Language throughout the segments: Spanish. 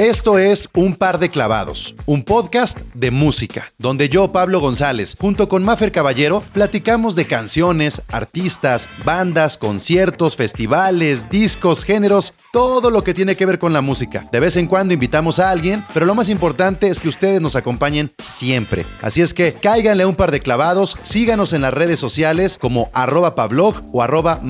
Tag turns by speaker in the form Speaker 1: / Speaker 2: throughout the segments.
Speaker 1: Esto es Un Par de Clavados, un podcast de música, donde yo, Pablo González, junto con Mafer Caballero, platicamos de canciones, artistas, bandas, conciertos, festivales, discos, géneros, todo lo que tiene que ver con la música. De vez en cuando invitamos a alguien, pero lo más importante es que ustedes nos acompañen siempre. Así es que cáiganle un par de clavados, síganos en las redes sociales como arroba pablog o arroba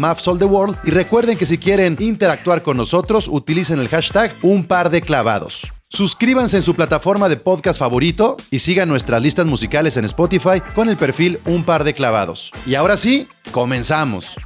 Speaker 1: y recuerden que si quieren interactuar con nosotros, utilicen el hashtag un par de clavados. Suscríbanse en su plataforma de podcast favorito y sigan nuestras listas musicales en Spotify con el perfil Un par de clavados. Y ahora sí, comenzamos.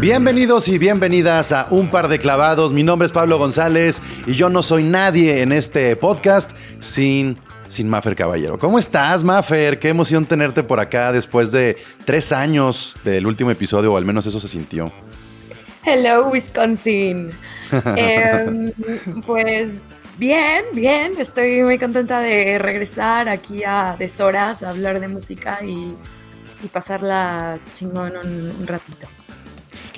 Speaker 1: Bienvenidos y bienvenidas a Un par de clavados. Mi nombre es Pablo González y yo no soy nadie en este podcast sin sin Maffer Caballero. ¿Cómo estás, Maffer? Qué emoción tenerte por acá después de tres años del último episodio, o al menos eso se sintió.
Speaker 2: Hello, Wisconsin. Em, pues bien, bien. Estoy muy contenta de regresar aquí a Deshoras a hablar de música y, pasarla chingón un ratito.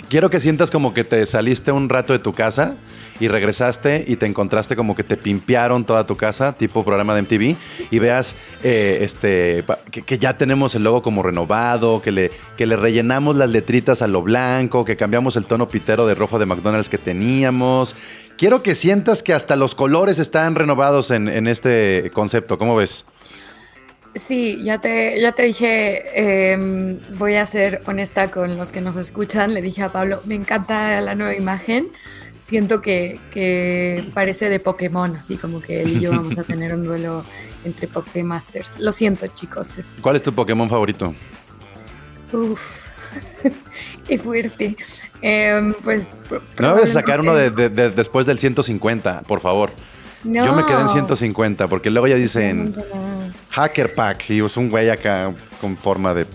Speaker 1: Quiero que sientas como que te saliste un rato de tu casa y regresaste y te encontraste como que te pimpearon toda tu casa, tipo programa de MTV, y veas eh, este, que, ya tenemos el logo como renovado, que le, que le rellenamos las letritas a lo blanco, que cambiamos el tono pitero de rojo de McDonald's que teníamos. Quiero que sientas que hasta los colores están renovados en, este concepto. ¿Cómo ves?
Speaker 2: Sí, ya te, ya te dije, em, voy a ser honesta con los que nos escuchan. Le dije a Pablo, me encanta la nueva imagen siento que, parece de Pokémon, así como que él y yo vamos a tener un duelo entre Pokémasters. Lo siento, chicos.
Speaker 1: ¿Cuál es tu Pokémon favorito?
Speaker 2: Uf, qué fuerte. Em, pues.
Speaker 1: No debes sacar uno de, después del 150, por favor. Yo me quedé en 150, porque luego ya dicen Hacker Pack y es un güey acá con forma de.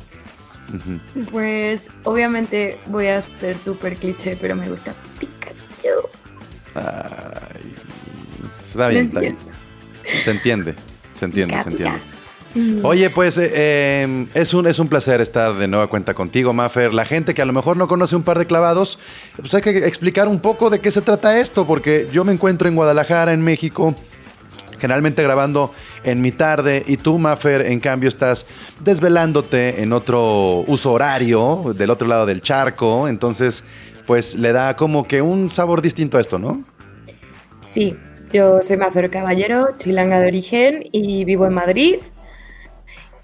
Speaker 2: Pues obviamente voy a ser súper cliché, pero me gusta
Speaker 1: está bien, está bien. Se entiende, se entiende, se entiende. Mm. Oye, pues eh, em, es, un, es un placer estar de nueva cuenta contigo, Maffer. La gente que a lo mejor no conoce un par de clavados, pues hay que explicar un poco de qué se trata esto, porque yo me encuentro en Guadalajara, en México, generalmente grabando en mi tarde, y tú, Maffer, en cambio estás desvelándote en otro uso horario, del otro lado del charco, entonces pues le da como que un sabor distinto a esto, ¿no?
Speaker 2: Sí, yo soy Mafer Caballero, chilanga de origen y vivo en Madrid.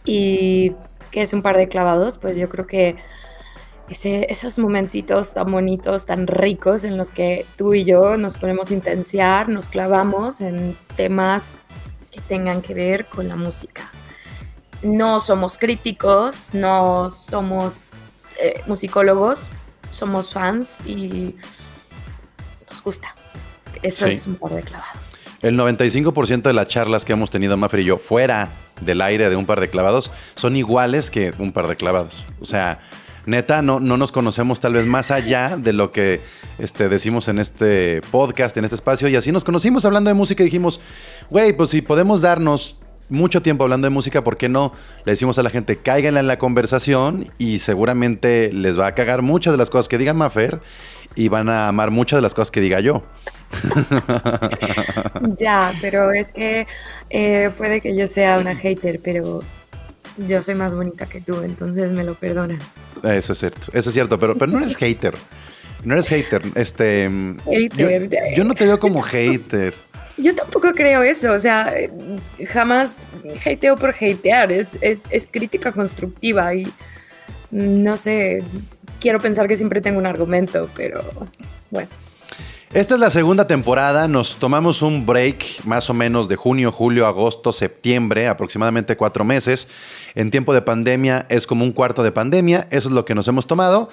Speaker 2: Y que es un par de clavados, pues yo creo que esos momentitos tan bonitos, tan ricos en los que tú y yo nos ponemos a intensiar, nos clavamos en temas que tengan que ver con la música. No somos críticos, no somos eh, musicólogos, somos fans y nos gusta. Eso es un par de clavados.
Speaker 1: El 95% de las charlas que hemos tenido Mafre y yo fuera del aire de un par de clavados son iguales que un par de clavados. O sea, neta, no, no nos conocemos tal vez más allá de lo que este, decimos en este podcast, en este espacio. Y así nos conocimos hablando de música y dijimos, güey, pues si podemos darnos mucho tiempo hablando de música, ¿por qué no le decimos a la gente cáiganla en la conversación y seguramente les va a cagar muchas de las cosas que diga Mafer y van a amar muchas de las cosas que diga yo?
Speaker 2: ya, pero es que eh, puede que yo sea una hater, pero yo soy más bonita que tú, entonces me lo perdonan.
Speaker 1: Eso es cierto, eso es cierto, pero, pero no eres hater. No eres hater. Este, yo no te veo como hater.
Speaker 2: Yo tampoco creo eso, o sea, jamás hateo por hatear, es, es, crítica constructiva y no sé, quiero pensar que siempre tengo un argumento, pero bueno.
Speaker 1: Esta es la segunda temporada, nos tomamos un break más o menos de junio, julio, agosto, septiembre, aproximadamente cuatro meses. En tiempo de pandemia es como un cuarto de pandemia, eso es lo que nos hemos tomado.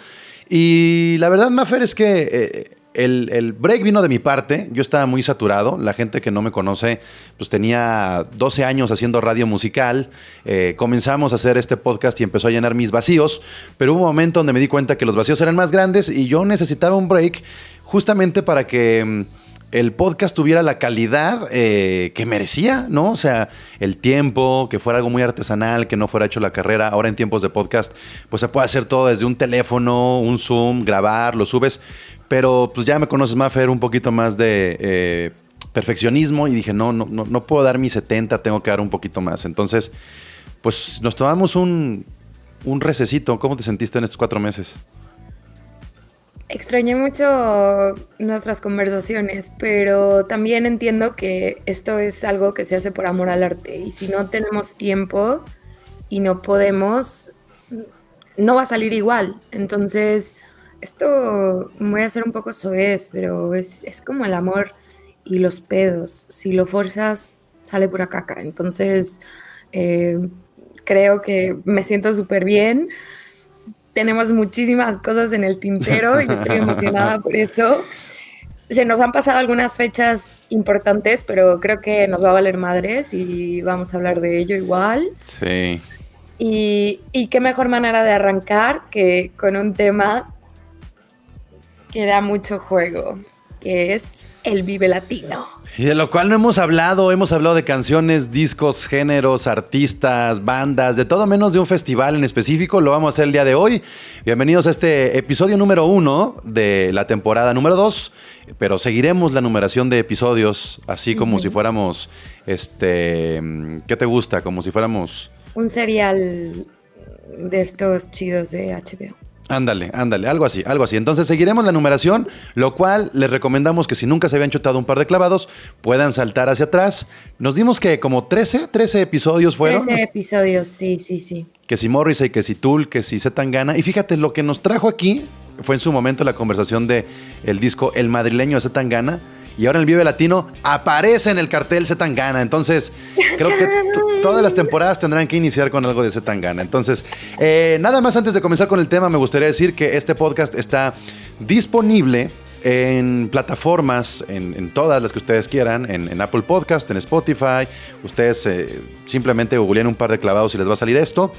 Speaker 1: Y la verdad, Mafer, es que eh, el, break vino de mi parte, yo estaba muy saturado, la gente que no me conoce, pues tenía 12 años haciendo radio musical, eh, comenzamos a hacer este podcast y empezó a llenar mis vacíos, pero hubo un momento donde me di cuenta que los vacíos eran más grandes y yo necesitaba un break justamente para que... Mm, el podcast tuviera la calidad eh, que merecía, ¿no? O sea, el tiempo, que fuera algo muy artesanal, que no fuera hecho la carrera. Ahora en tiempos de podcast, pues se puede hacer todo desde un teléfono, un Zoom, grabar, lo subes. Pero pues ya me conoces, Maffer, un poquito más de eh, perfeccionismo y dije, no, no, no, no puedo dar mi 70, tengo que dar un poquito más. Entonces, pues nos tomamos un, un recesito. ¿Cómo te sentiste en estos cuatro meses?
Speaker 2: Extrañé mucho nuestras conversaciones, pero también entiendo que esto es algo que se hace por amor al arte y si no tenemos tiempo y no podemos, no va a salir igual. Entonces, esto voy a ser un poco soez, pero es, es como el amor y los pedos. Si lo forzas, sale por acá. Entonces, eh, creo que me siento súper bien tenemos muchísimas cosas en el tintero y estoy emocionada por eso. Se nos han pasado algunas fechas importantes, pero creo que nos va a valer madres y vamos a hablar de ello igual.
Speaker 1: Sí.
Speaker 2: Y, y qué mejor manera de arrancar que con un tema que da mucho juego, que es el Vive Latino.
Speaker 1: Y de lo cual no hemos hablado, hemos hablado de canciones, discos, géneros, artistas, bandas, de todo menos de un festival en específico, lo vamos a hacer el día de hoy. Bienvenidos a este episodio número uno de la temporada número dos, pero seguiremos la numeración de episodios así como si fuéramos, este, ¿qué te gusta? Como si fuéramos...
Speaker 2: Un serial de estos chidos de HBO.
Speaker 1: Ándale, ándale, algo así, algo así. Entonces seguiremos la numeración, lo cual les recomendamos que si nunca se habían chutado un par de clavados, puedan saltar hacia atrás. Nos dimos que como 13, 13 episodios fueron.
Speaker 2: 13 episodios, sí, sí, sí.
Speaker 1: Que si Morrissey, que si Tool, que si Zetangana. Y fíjate, lo que nos trajo aquí fue en su momento la conversación de el disco El Madrileño de Zetangana y ahora en el Vive Latino aparece en el cartel Zetangana. Entonces, creo que todas las temporadas tendrán que iniciar con algo de Zetangana. Entonces, eh, nada más antes de comenzar con el tema, me gustaría decir que este podcast está disponible en plataformas, en, todas las que ustedes quieran, en, Apple Podcast, en Spotify. Ustedes eh, simplemente googleen un par de clavados y les va a salir esto.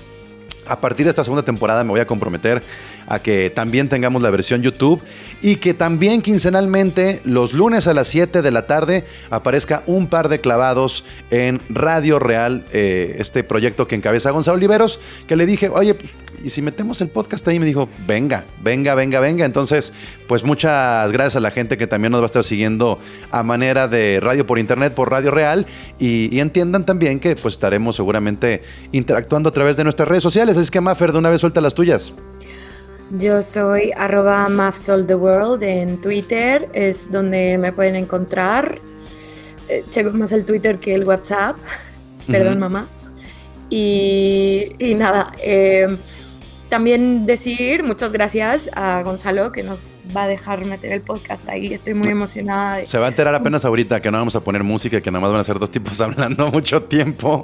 Speaker 1: A partir de esta segunda temporada me voy a comprometer a que también tengamos la versión YouTube y que también quincenalmente los lunes a las 7 de la tarde aparezca un par de clavados en Radio Real, eh, este proyecto que encabeza Gonzalo Oliveros, que le dije, oye, pues, ¿y si metemos el podcast ahí? Me dijo, venga, venga, venga, venga. Entonces, pues muchas gracias a la gente que también nos va a estar siguiendo a manera de radio por internet, por Radio Real, y, entiendan también que pues estaremos seguramente interactuando a través de nuestras redes sociales. Así que, Maffer, de una vez suelta las tuyas.
Speaker 2: Yo soy arroba mafsoltheworld en Twitter, es donde me pueden encontrar. Eh, checo más el Twitter que el WhatsApp, perdón mamá. Y, nada, em, también decir muchas gracias a Gonzalo que nos va a dejar meter el podcast ahí. Estoy muy emocionada.
Speaker 1: Se va a enterar apenas ahorita que no vamos a poner música, que nada más van a ser dos tipos hablando mucho tiempo.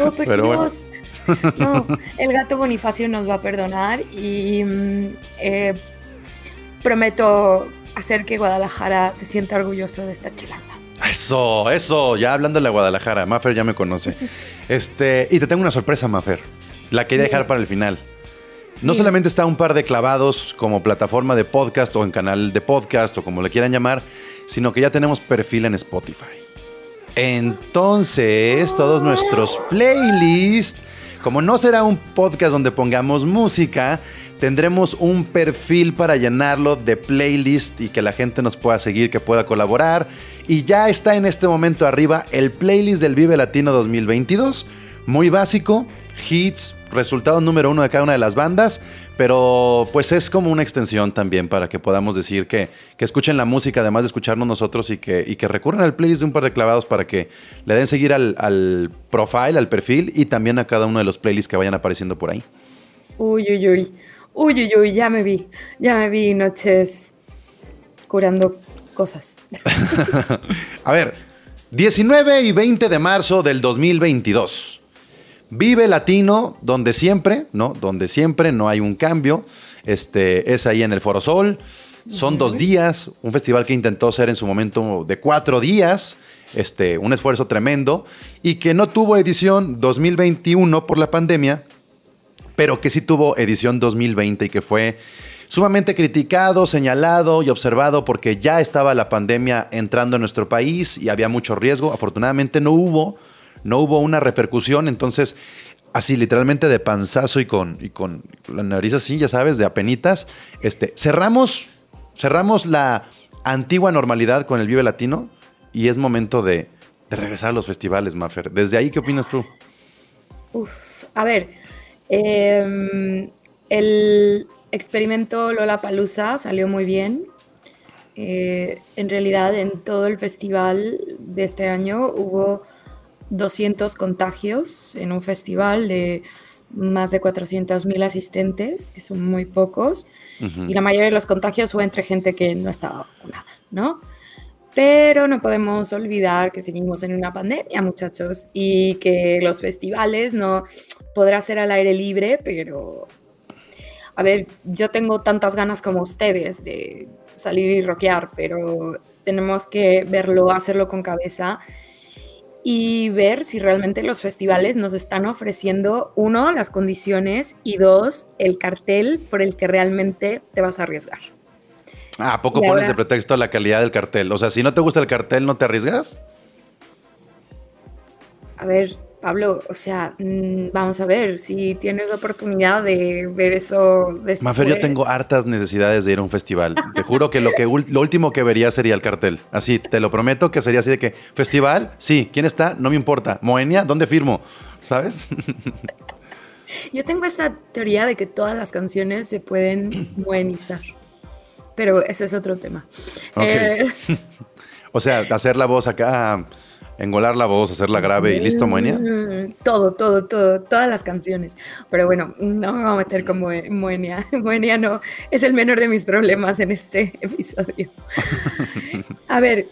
Speaker 2: Oh, pero, no, el gato Bonifacio nos va a perdonar y mm, eh, prometo hacer que Guadalajara se sienta orgulloso de esta chilanga.
Speaker 1: Eso, eso, ya hablando de la Guadalajara, Maffer ya me conoce. Este, y te tengo una sorpresa, Maffer. La quería dejar para el final. No solamente está un par de clavados como plataforma de podcast o en canal de podcast o como le quieran llamar, sino que ya tenemos perfil en Spotify. Entonces, todos nuestros playlists como no será un podcast donde pongamos música, tendremos un perfil para llenarlo de playlist y que la gente nos pueda seguir, que pueda colaborar. Y ya está en este momento arriba el playlist del Vive Latino 2022. Muy básico, hits, resultado número uno de cada una de las bandas, pero pues es como una extensión también para que podamos decir que, escuchen la música además de escucharnos nosotros y que, y que recurran al playlist de un par de clavados para que le den seguir al, al profile, al perfil y también a cada uno de los playlists que vayan apareciendo por ahí.
Speaker 2: Uy, uy, uy, uy, uy, uy, ya me vi, ya me vi noches curando cosas.
Speaker 1: a ver, 19 y 20 de marzo del 2022. Vive Latino, donde siempre, ¿no? Donde siempre no hay un cambio. Este, es ahí en el Foro Sol. Son dos días, un festival que intentó ser en su momento de cuatro días, este, un esfuerzo tremendo, y que no tuvo edición 2021 por la pandemia, pero que sí tuvo edición 2020 y que fue sumamente criticado, señalado y observado porque ya estaba la pandemia entrando en nuestro país y había mucho riesgo. Afortunadamente no hubo, no hubo una repercusión, entonces así literalmente de panzazo y con, y con la nariz así, ya sabes, de apenitas, este, cerramos, cerramos la antigua normalidad con el Vive Latino y es momento de, de regresar a los festivales, Maffer. Desde ahí, ¿qué opinas tú?
Speaker 2: Uf, a ver, em, el experimento Lola Palusa salió muy bien. Eh, en realidad, en todo el festival de este año hubo 200 contagios en un festival de más de 400 mil asistentes, que son muy pocos, y la mayoría de los contagios fue entre gente que no estaba vacunada, ¿no? Pero no podemos olvidar que seguimos en una pandemia, muchachos, y que los festivales no podrá ser al aire libre, pero a ver, yo tengo tantas ganas como ustedes de salir y rockear, pero tenemos que verlo, hacerlo con cabeza y ver si realmente los festivales nos están ofreciendo, uno, las condiciones y dos, el cartel por el que realmente te vas a arriesgar.
Speaker 1: Ah, ¿A poco pones de pretexto la calidad del cartel? O sea, si no te gusta el cartel, ¿no te arriesgas?
Speaker 2: A ver, Pablo, o sea, mm, vamos a ver si tienes la oportunidad de ver eso después.
Speaker 1: Mafer, yo tengo hartas necesidades de ir a un festival. Te juro que lo, que lo último que vería sería el cartel. Así, te lo prometo que sería así de que, ¿festival? Sí. ¿Quién está? No me importa. ¿Moenia? ¿Dónde firmo? ¿Sabes?
Speaker 2: Yo tengo esta teoría de que todas las canciones se pueden moenizar. Pero ese es otro tema.
Speaker 1: Eh, o sea, hacer la voz acá engolar la voz, hacerla grave y listo, Moenia.
Speaker 2: Mm, todo, todo, todo, todas las canciones. Pero bueno, no me voy a meter con Moenia. Moenia no es el menor de mis problemas en este episodio. A ver,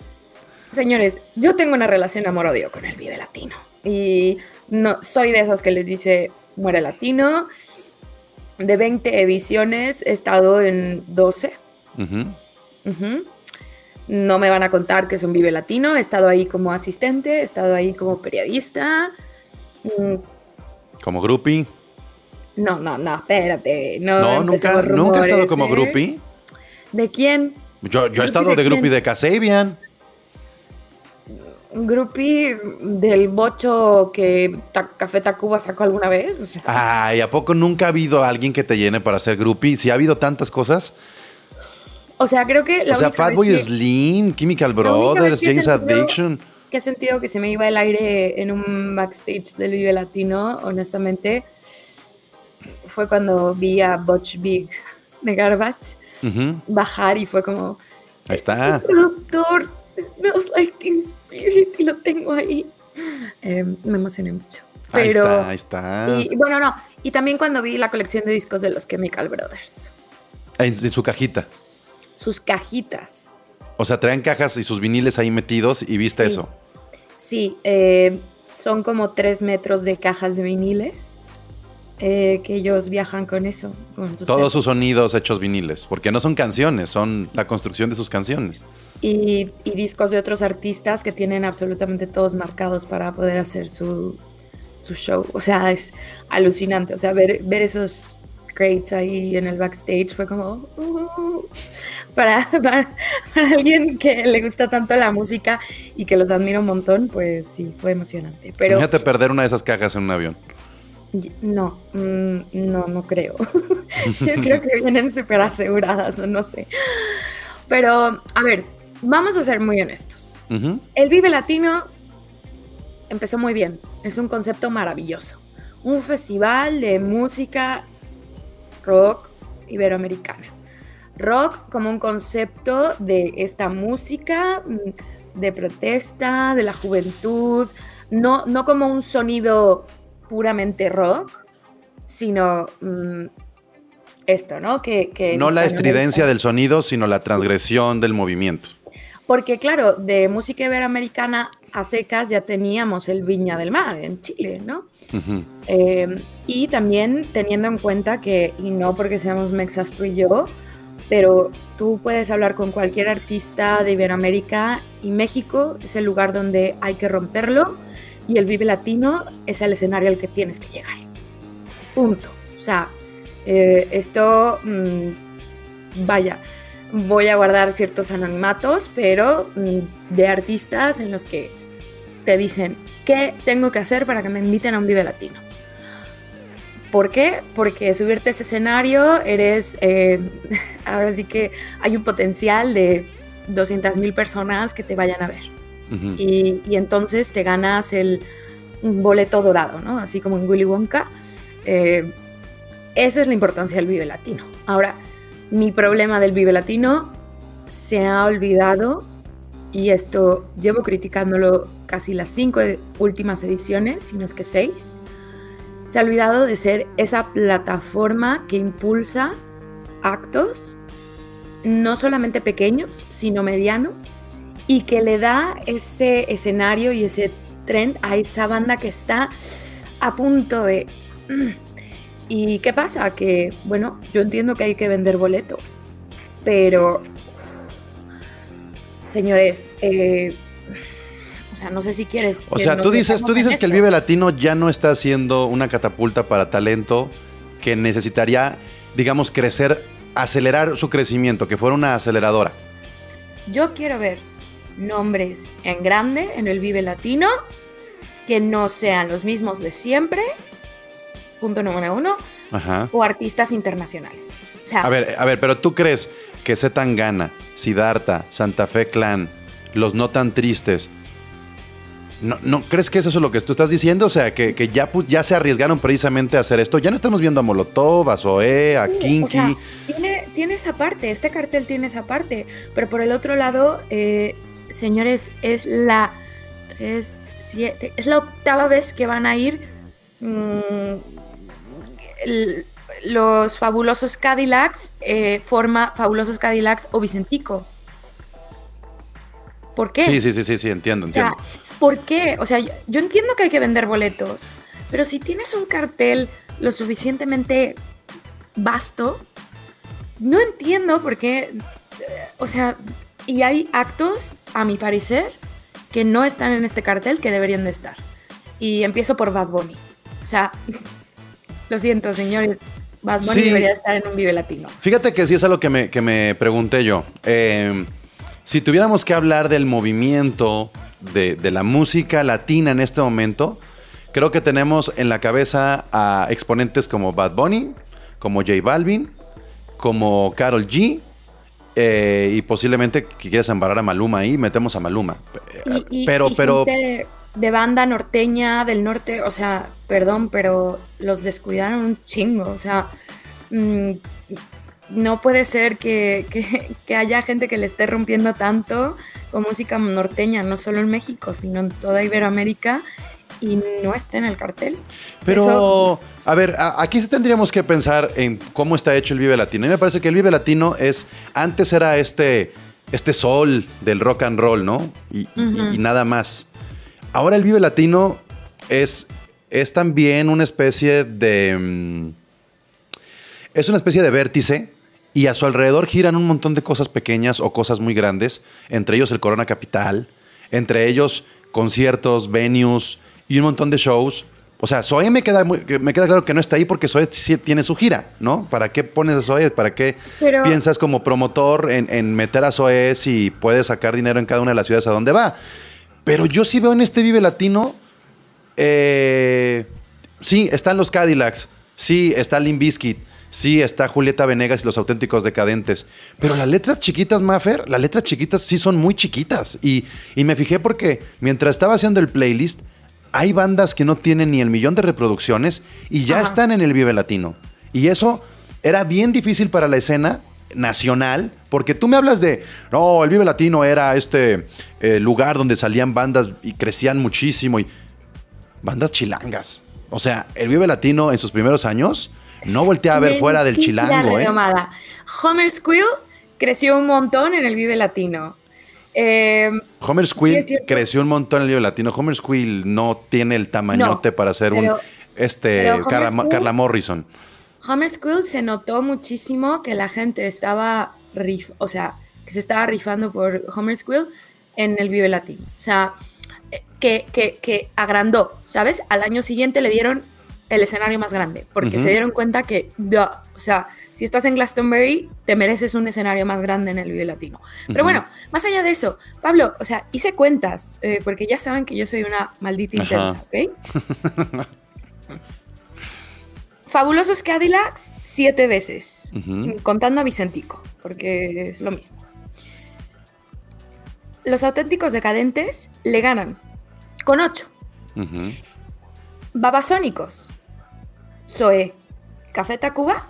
Speaker 2: señores, yo tengo una relación amor-odio con el Vive Latino. Y no soy de esos que les dice muere latino. De 20 ediciones he estado en 12. No me van a contar que es un Vive Latino. He estado ahí como asistente, he estado ahí como periodista.
Speaker 1: Mm. ¿Como groupie?
Speaker 2: No, no, no, espérate.
Speaker 1: No, nunca, nunca he estado como ¿eh? groupie.
Speaker 2: ¿De quién?
Speaker 1: Yo, yo he estado de, groupie de Casabian.
Speaker 2: Groupie del bocho que Café Tacuba sacó alguna vez.
Speaker 1: Ay, ¿a poco nunca ha habido alguien que te llene para ser groupie? Si ha habido tantas cosas.
Speaker 2: O sea, creo que.
Speaker 1: La o sea, Fatboy Slim, Chemical Brothers, James Addiction.
Speaker 2: ¿Qué sentido que se me iba el aire en un backstage del Vive Latino? Honestamente, fue cuando vi a Butch Big de Garbage bajar y fue como.
Speaker 1: Ahí está.
Speaker 2: Este productor smells like Teen Spirit y lo tengo ahí. Eh, me emocioné mucho. Pero,
Speaker 1: ahí está, ahí
Speaker 2: está. Y, bueno, no. Y también cuando vi la colección de discos de los Chemical Brothers.
Speaker 1: en su cajita
Speaker 2: sus cajitas.
Speaker 1: O sea, traen cajas y sus viniles ahí metidos y viste eso.
Speaker 2: Sí, eh, son como tres metros de cajas de viniles eh, que ellos viajan con eso.
Speaker 1: Todos sus sonidos hechos viniles, porque no son canciones, son la construcción de sus canciones.
Speaker 2: Y, discos de otros artistas que tienen absolutamente todos marcados para poder hacer su, su show. O sea, es alucinante. O sea, ver, ver esos crates ahí en el backstage fue como... Uh, para, para, alguien que le gusta tanto la música y que los admira un montón, pues sí, fue emocionante. Pero,
Speaker 1: Imagínate perder una de esas cajas en un avión.
Speaker 2: No, mm, no, no creo. Yo creo que vienen súper aseguradas, o no sé. Pero, a ver, vamos a ser muy honestos. El Vive Latino empezó muy bien. Es un concepto maravilloso. Un festival de música rock iberoamericana. Rock como un concepto de esta música mm, de protesta, de la juventud, no, no como un sonido puramente rock, sino mm, esto, ¿no? Que,
Speaker 1: no la estridencia del sonido, sino la transgresión del movimiento.
Speaker 2: Porque claro, de música iberoamericana a secas ya teníamos el Viña del Mar en Chile, ¿no? Em, y también teniendo en cuenta que, y no porque seamos mexas tú y yo, pero tú puedes hablar con cualquier artista de Iberoamérica y México es el lugar donde hay que romperlo y el Vive Latino es el escenario al que tienes que llegar. Punto. O sea, eh, esto mm, vaya, voy a guardar ciertos anonimatos, pero mm, de artistas en los que te dicen, ¿qué tengo que hacer para que me inviten a un Vive Latino? ¿Por qué? Porque subirte a ese escenario eres, eh, ahora sí que hay un potencial de 200.000 personas que te vayan a ver. y, entonces te ganas el boleto dorado, ¿no? Así como en Willy Wonka. Eh, esa es la importancia del Vive Latino. Ahora, mi problema del Vive Latino se ha olvidado, y esto llevo criticándolo casi las cinco últimas ediciones, si no es que seis, se ha olvidado de ser esa plataforma que impulsa actos, no solamente pequeños, sino medianos, y que le da ese escenario y ese trend a esa banda que está a punto de... ¿Y qué pasa? Que, bueno, yo entiendo que hay que vender boletos, pero... Señores, eh, o sea, no sé si quieres.
Speaker 1: O sea, tú dices, tú dices que el Vive Latino ya no está siendo una catapulta para talento que necesitaría, digamos, crecer, acelerar su crecimiento, que fuera una aceleradora.
Speaker 2: Yo quiero ver nombres en grande en el Vive Latino que no sean los mismos de siempre, punto número uno, o artistas internacionales.
Speaker 1: a ver, a ver, pero tú crees que Zetangana, Siddhartha, Santa Fe Clan, los no tan tristes, ¿No, ¿No, crees que eso es lo que tú estás diciendo? O sea, que, ya, ya se arriesgaron precisamente a hacer esto. Ya no estamos viendo a Molotov, a Zoé, a Kinky.
Speaker 2: tiene, tiene, esa parte, este cartel tiene esa parte. Pero por el otro lado, eh, señores, es la, es, es la octava vez que van a ir mm, los fabulosos Cadillacs, eh, forma fabulosos Cadillacs o Vicentico. ¿Por qué?
Speaker 1: Sí, sí, sí, sí, sí entiendo, entiendo.
Speaker 2: ¿Por qué? O sea, yo, entiendo que hay que vender boletos, pero si tienes un cartel lo suficientemente vasto, no entiendo por qué, o sea, y hay actos, a mi parecer, que no están en este cartel que deberían de estar. Y empiezo por Bad Bunny. O sea, lo siento, señores. Bad Bunny debería estar en un Vive Latino.
Speaker 1: Fíjate que sí es algo que me, que me pregunté yo. Eh, si tuviéramos que hablar del movimiento de, la música latina en este momento, creo que tenemos en la cabeza a exponentes como Bad Bunny, como J Balvin, como Carol G. Eh, y posiblemente que quieras embarrar a Maluma ahí, metemos a Maluma. pero, pero.
Speaker 2: De, banda norteña del norte, o sea, perdón, pero los descuidaron un chingo. O sea, mm, no puede ser que, haya gente que le esté rompiendo tanto con música norteña, no solo en México, sino en toda Iberoamérica y no esté en el cartel.
Speaker 1: Pero, a ver, aquí sí tendríamos que pensar en cómo está hecho el Vive Latino. A mí me parece que el Vive Latino es, antes era este, este sol del rock and roll, ¿no? Y, nada más. Ahora el Vive Latino es, es también una especie de... Mm, es una especie de vértice y a su alrededor giran un montón de cosas pequeñas o cosas muy grandes, entre ellos el Corona Capital, entre ellos conciertos, venues y un montón de shows. O sea, Zoe me queda, me queda claro que no está ahí porque Zoe tiene su gira, ¿no? ¿Para qué pones a Zoe? ¿Para qué piensas como promotor en, meter a Zoe si puedes sacar dinero en cada una de las ciudades a donde va? Pero yo sí veo en este Vive Latino, eh, sí, están los Cadillacs, sí, está Limp Bizkit, Sí, está Julieta Venegas y los auténticos decadentes. Pero las letras chiquitas, Maffer, las letras chiquitas sí son muy chiquitas. Y, me fijé porque mientras estaba haciendo el playlist, hay bandas que no tienen ni el millón de reproducciones y ya están en el Vive Latino. Y eso era bien difícil para la escena nacional, porque tú me hablas de, no, el Vive Latino era este eh, lugar donde salían bandas y crecían muchísimo y bandas chilangas. O sea, el Vive Latino en sus primeros años no volteé a ver fuera del chilango, ¿eh?
Speaker 2: Homer Squill creció un montón en el Vive Latino.
Speaker 1: Eh, Homer Squill creció un montón en el Vive Latino. Homer Squill no tiene el tamañote para ser un este Carla, Morrison.
Speaker 2: Homer Squill se notó muchísimo que la gente estaba rif, o sea, que se estaba rifando por Homer Squill en el Vive Latino. O sea, que, que, que agrandó, ¿sabes? Al año siguiente le dieron el escenario más grande, porque se dieron cuenta que, o sea, si estás en Glastonbury, te mereces un escenario más grande en el Vive Latino. Pero bueno, más allá de eso, Pablo, o sea, hice cuentas, eh, porque ya saben que yo soy una maldita intensa, ¿ok? Fabulosos Cadillacs, siete veces, contando a Vicentico, porque es lo mismo. Los auténticos decadentes le ganan con ocho. Babasónicos, Zoe, Café Tacuba.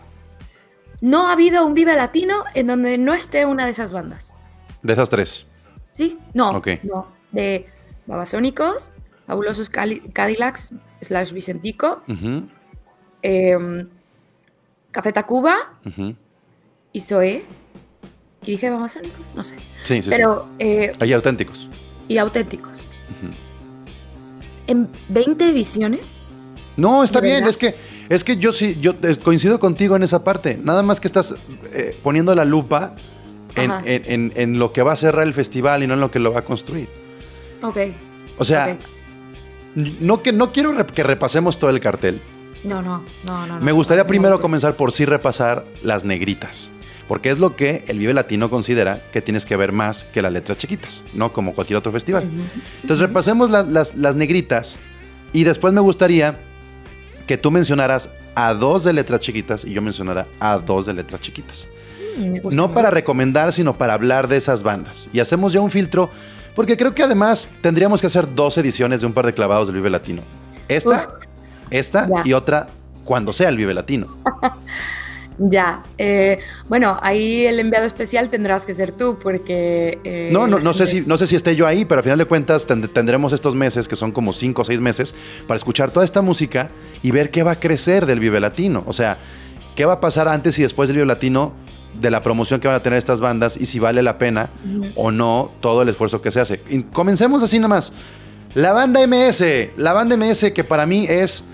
Speaker 2: No ha habido un Viva Latino en donde no esté una de esas bandas.
Speaker 1: De esas tres.
Speaker 2: Sí, no. No. De Babasónicos, Fabulosos Cadillacs, slash Vicentico, em, Café Tacuba y Zoe. Y dije Babasónicos, no sé.
Speaker 1: Sí, sí.
Speaker 2: Pero. Eh,
Speaker 1: Hay auténticos.
Speaker 2: Y auténticos. ¿En 20 ediciones?
Speaker 1: No, está bien, es que, es que yo sí, yo coincido contigo en esa parte. Nada más que estás eh, poniendo la lupa en, lo que va a cerrar el festival y no en lo que lo va a construir.
Speaker 2: Ok.
Speaker 1: O sea, no, que, no quiero que repasemos todo el cartel.
Speaker 2: No, no, no, no.
Speaker 1: Me gustaría primero comenzar por sí repasar las negritas. Porque es lo que el Vive Latino considera que tienes que ver más que las letras chiquitas, no como cualquier otro festival. Entonces repasemos las, negritas y después me gustaría que tú mencionaras a dos de letras chiquitas y yo mencionara a dos de letras chiquitas. Mm, no para recomendar, sino para hablar de esas bandas. Y hacemos ya un filtro, porque creo que además tendríamos que hacer dos ediciones de un par de clavados del Vive Latino. Esta, esta y otra cuando sea el Vive Latino.
Speaker 2: Ya, eh, bueno, ahí el enviado especial tendrás que ser tú, porque...
Speaker 1: Eh, no, no, no sé, si, no sé si esté yo ahí, pero al final de cuentas tendremos estos meses, que son como cinco o seis meses, para escuchar toda esta música y ver qué va a crecer del Vive Latino. O sea, qué va a pasar antes y después del Vive Latino de la promoción que van a tener estas bandas y si vale la pena o no todo el esfuerzo que se hace. comencemos así nomás. La banda MS, la banda MS que para mí es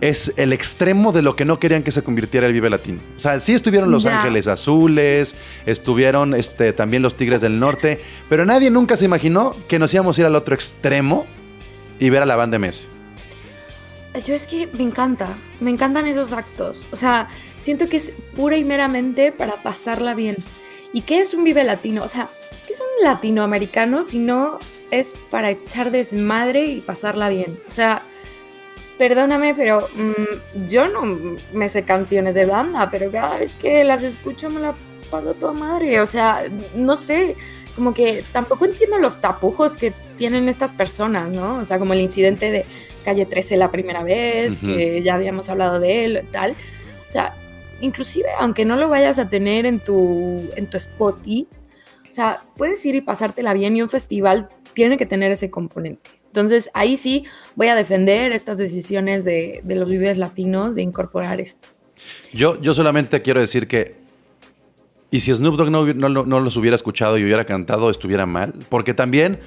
Speaker 1: es el extremo de lo que no querían que se convirtiera el Vive Latino. O sea, sí estuvieron Los Ángeles Azules, estuvieron este, también los Tigres del Norte, pero nadie nunca se imaginó que nos íbamos a ir al otro extremo y ver a la banda MS.
Speaker 2: Yo es que me encanta, me encantan esos actos. O sea, siento que es pura y meramente para pasarla bien. ¿Y qué es un Vive Latino? O sea, ¿qué es un latinoamericano si no es para echar desmadre y pasarla bien? O sea, perdóname, pero mm, yo no me sé canciones de banda, pero cada vez que las escucho me la paso toda madre. O sea, no sé, como que tampoco entiendo los tapujos que tienen estas personas, ¿no? O sea, como el incidente de Calle 13 la primera vez, que ya habíamos hablado de él, tal. O sea, inclusive aunque no lo vayas a tener en tu, en tu Spotify, o sea, puedes ir y pasártela bien y un festival tiene que tener ese componente. Entonces ahí sí voy a defender estas decisiones de, los vives latinos de incorporar esto.
Speaker 1: Yo, yo solamente quiero decir que, y si Snoop Dogg no, no, los hubiera escuchado y hubiera cantado, estuviera mal, porque también,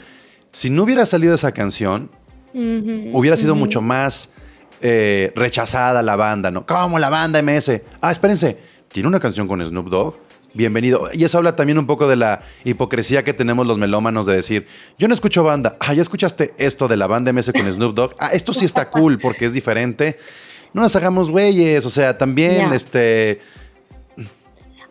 Speaker 1: si no hubiera salido esa canción, hubiera sido mucho más eh, rechazada la banda, ¿no? ¿Cómo la banda MS? Ah, espérense, tiene una canción con Snoop Dogg bienvenido. Y eso habla también un poco de la hipocresía que tenemos los melómanos de decir, yo no escucho banda, ah, ya escuchaste esto de la banda MS con Snoop Dogg, ah, esto sí está cool porque es diferente. No nos hagamos güeyes, o sea, también este...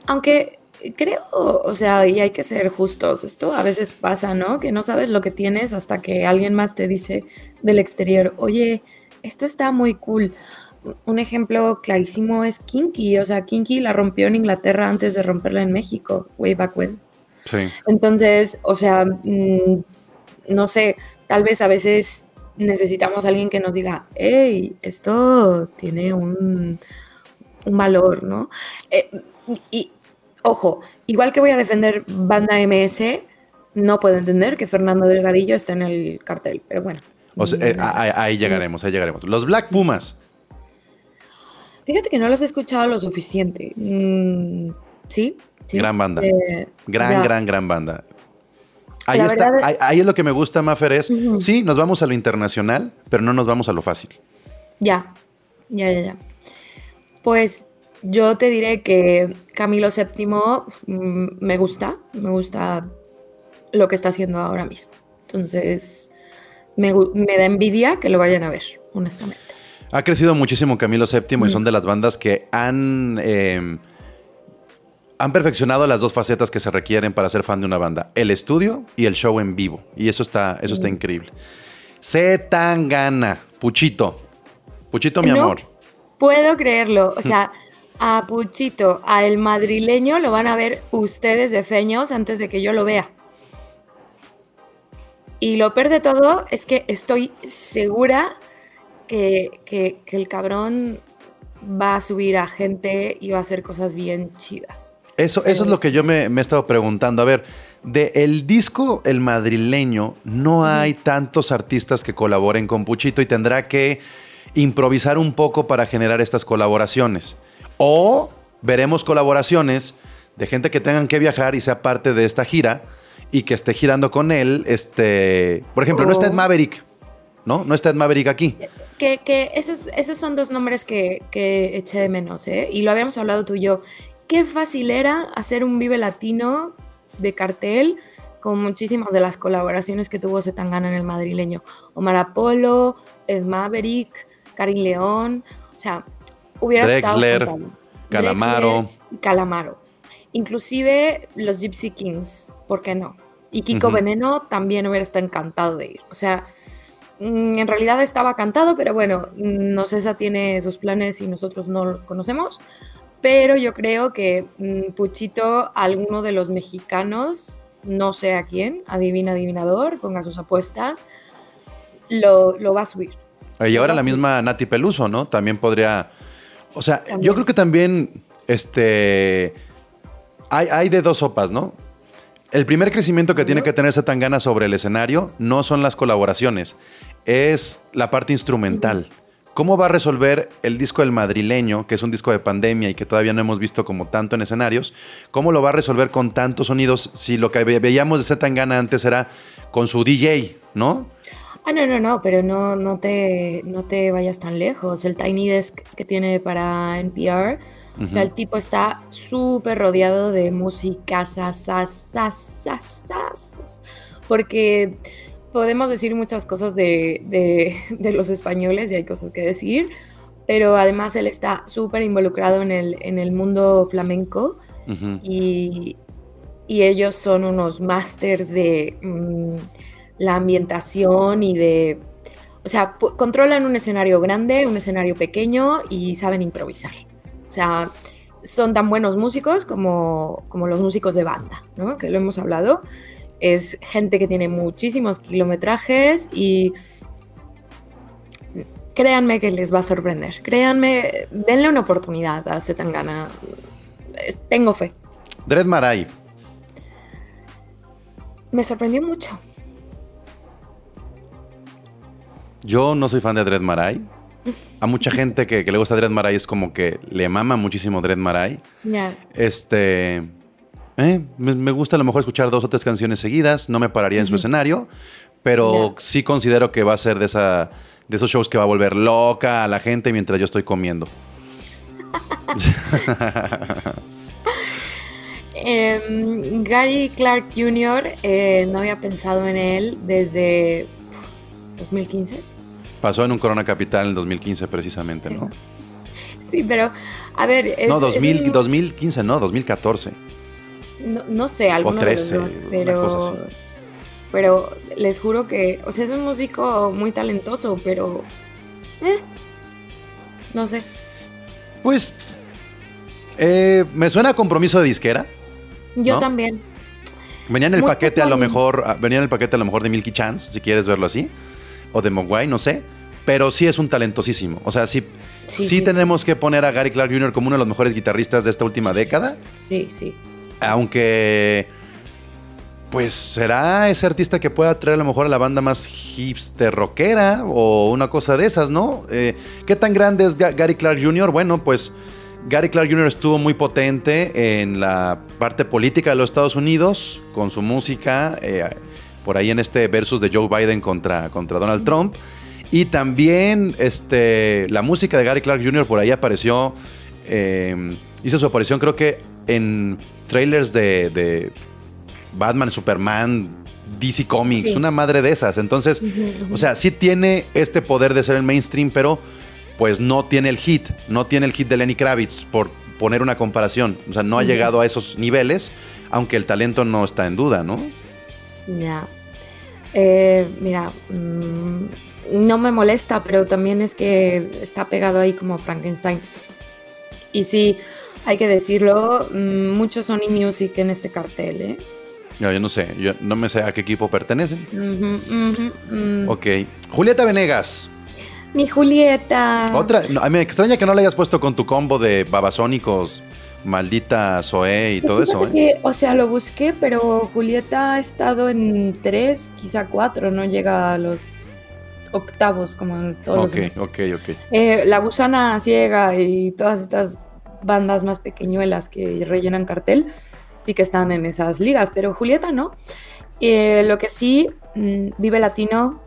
Speaker 2: Aunque creo, o sea, y hay que ser justos, esto a veces pasa, ¿no? Que no sabes lo que tienes hasta que alguien más te dice del exterior, oye, esto está muy cool un ejemplo clarísimo es Kinky. O sea, Kinky la rompió en Inglaterra antes de romperla en México, way back when. Sí. Entonces, o sea, mm, no sé, tal vez a veces necesitamos a alguien que nos diga, hey, esto tiene un, valor, ¿no? Eh, y, ojo, igual que voy a defender banda MS, no puedo entender que Fernando Delgadillo esté en el cartel, pero bueno.
Speaker 1: Eh, ahí llegaremos, ahí llegaremos. Los Black Pumas.
Speaker 2: Fíjate que no los he escuchado lo suficiente. Mm, ¿sí?
Speaker 1: Gran banda. Eh, gran, gran, gran banda. Ahí está, ahí, es lo que me gusta, Mafer, es, sí, nos vamos a lo internacional, pero no nos vamos a lo fácil.
Speaker 2: Ya, ya, ya, ya. Pues yo te diré que Camilo VII mm, me gusta, me gusta lo que está haciendo ahora mismo. Entonces, me da envidia que lo vayan a ver, honestamente.
Speaker 1: Ha crecido muchísimo Camilo VII y son de las bandas que han, eh, han perfeccionado las dos facetas que se requieren para ser fan de una banda: el estudio y el show en vivo. Y eso está, eso está increíble. Se tan gana, Puchito. Puchito, mi
Speaker 2: No
Speaker 1: amor.
Speaker 2: Puedo creerlo. O sea, a Puchito, a el madrileño, lo van a ver ustedes de feños antes de que yo lo vea. Y lo peor de todo es que estoy segura que, que- que el cabrón va a subir a gente y va a hacer cosas bien chidas.
Speaker 1: Eso, eso es lo que yo me, me he estado preguntando. A ver, de el disco El Madrileño, no hay tantos artistas que colaboren con Puchito y tendrá que improvisar un poco para generar estas colaboraciones. O veremos colaboraciones de gente que tengan que viajar y sea parte de esta gira y que esté girando con él. Este, por ejemplo, no está Ed Maverick, ¿no? No está Ed Maverick aquí.
Speaker 2: Que, que esos, esos son dos nombres que, que eché de menos, ¿eh? Y lo habíamos hablado tú y yo. Qué fácil era hacer un Vive Latino de cartel con muchísimas de las colaboraciones que tuvo Zetangana en el madrileño. Omar Apolo, Ed Maverick, Karin León, o sea, hubiera
Speaker 1: Drexler,
Speaker 2: estado.
Speaker 1: Calamaro.
Speaker 2: Drexler, Calamaro. Inclusive los Gypsy Kings, ¿por qué no? Y Kiko. Veneno también hubiera estado encantado de ir. O sea, en realidad estaba cantado, pero bueno, mm, Nocesa tiene sus planes y nosotros no los conocemos. Pero yo creo que mm, Puchito, alguno de los mexicanos, no sé a quién, adivina, adivinador, ponga sus apuestas, lo, lo va a subir.
Speaker 1: Y ahora la misma Nati Peluso, ¿no? También podría. O sea, yo creo que también. Este. Hay, hay de dos sopas, ¿no? El primer crecimiento que tiene que tener Zetangana sobre el escenario no son las colaboraciones, es la parte instrumental. ¿Cómo va a resolver el disco del madrileño, que es un disco de pandemia y que todavía no hemos visto como tanto en escenarios? ¿Cómo lo va a resolver con tantos sonidos si lo que ve- veíamos de Zetangana antes era con su DJ, ¿no?
Speaker 2: Ah, no, no, no, pero no, no, te, no te vayas tan lejos. El Tiny Desk que tiene para NPR, o sea, el tipo está súper rodeado de música, porque podemos decir muchas cosas de, de- de los españoles y hay cosas que decir, pero además él está súper involucrado en el, en el mundo flamenco
Speaker 1: Ujú.
Speaker 2: y, y ellos son unos masters de mm, la ambientación y de... O sea, controlan un escenario grande, un escenario pequeño y saben improvisar. O sea, son tan buenos músicos como, como los músicos de banda, ¿no? Que lo hemos hablado. Es gente que tiene muchísimos kilometrajes y créanme que les va a sorprender. Créanme, denle una oportunidad a Zetangana. Tengo fe.
Speaker 1: Dread Marai.
Speaker 2: Me sorprendió mucho.
Speaker 1: Yo no soy fan de Dread Marai. A mucha gente que, que le gusta Dread Marai es como que le mama muchísimo Dread Marai.
Speaker 2: Ya.
Speaker 1: Este. Eh, me, gusta a lo mejor escuchar dos o tres canciones seguidas. No me pararía en su escenario. Pero sí considero que va a ser de, esa, de esos shows que va a volver loca a la gente mientras yo estoy comiendo.
Speaker 2: Em, Gary Clark Jr., eh, no había pensado en él desde uf, 2015.
Speaker 1: Pasó en un Corona Capital en el 2015 precisamente, ¿no?
Speaker 2: Sí, pero a ver. Es,
Speaker 1: no,
Speaker 2: es
Speaker 1: 2000
Speaker 2: un-
Speaker 1: 2015, no, 2014.
Speaker 2: No, no sé, alguno de los
Speaker 1: 13,
Speaker 2: dos,
Speaker 1: una
Speaker 2: pero.
Speaker 1: cosa así.
Speaker 2: Pero les juro que. O sea, es un músico muy talentoso, pero. eh, no sé.
Speaker 1: Pues. eh, me suena a compromiso de disquera.
Speaker 2: Yo
Speaker 1: ¿No?
Speaker 2: también.
Speaker 1: Venía en el
Speaker 2: Muy
Speaker 1: paquete a lo mejor, ah, venía en el paquete a lo mejor de Milky Chance, si quieres verlo así, o de Mogwai, no sé, pero sí es un talentosísimo. O sea, sí, sí,
Speaker 2: Sí, sí,
Speaker 1: tenemos que poner a Gary Clark Jr. como uno de los mejores guitarristas de esta última década,
Speaker 2: Sí, sí.
Speaker 1: Aunque pues será ese artista que pueda traer a lo mejor a la banda más hipster rockera o una cosa de esas, ¿no? Eh, ¿Qué tan grande es Ga- Gary Clark Jr.? Bueno, pues Gary Clark Jr. estuvo muy potente en la parte política de los Estados Unidos con su música, eh, por ahí en este versus de Joe Biden contra, contra Donald Trump. Y también este, la música de Gary Clark Jr. por ahí apareció, eh, hizo su aparición creo que en trailers de, de Batman, Superman, DC Comics,
Speaker 2: Sí.
Speaker 1: una madre de esas. Entonces, o sea, sí tiene este poder de ser el mainstream, pero pues no tiene el hit, no tiene el hit de Lenny Kravitz, por poner una comparación. O sea, no ha llegado a esos niveles, aunque el talento no está en duda, ¿no?
Speaker 2: Ya. Eh, mira, mm, no me molesta, pero también es que está pegado ahí como Frankenstein. Y sí, hay que decirlo, mm, mucho Sony Music en este cartel, ¿eh?
Speaker 1: Yo, no sé, yo no me sé a qué equipo pertenecen. Mm. Ok. Julieta Venegas.
Speaker 2: Mi Julieta.
Speaker 1: Otra, me extraña que no le hayas puesto con tu combo de babasónicos, maldita Zoe y todo eso.
Speaker 2: ¿eh? o sea, lo busqué, pero Julieta ha estado en tres, quizá cuatro, no llega a los octavos como en todos
Speaker 1: Ok, ok, ok.
Speaker 2: Eh, la gusana ciega y todas estas bandas más pequeñuelas que rellenan cartel sí que están en esas ligas, pero Julieta no. Eh, lo que sí, mm, Vive Latino,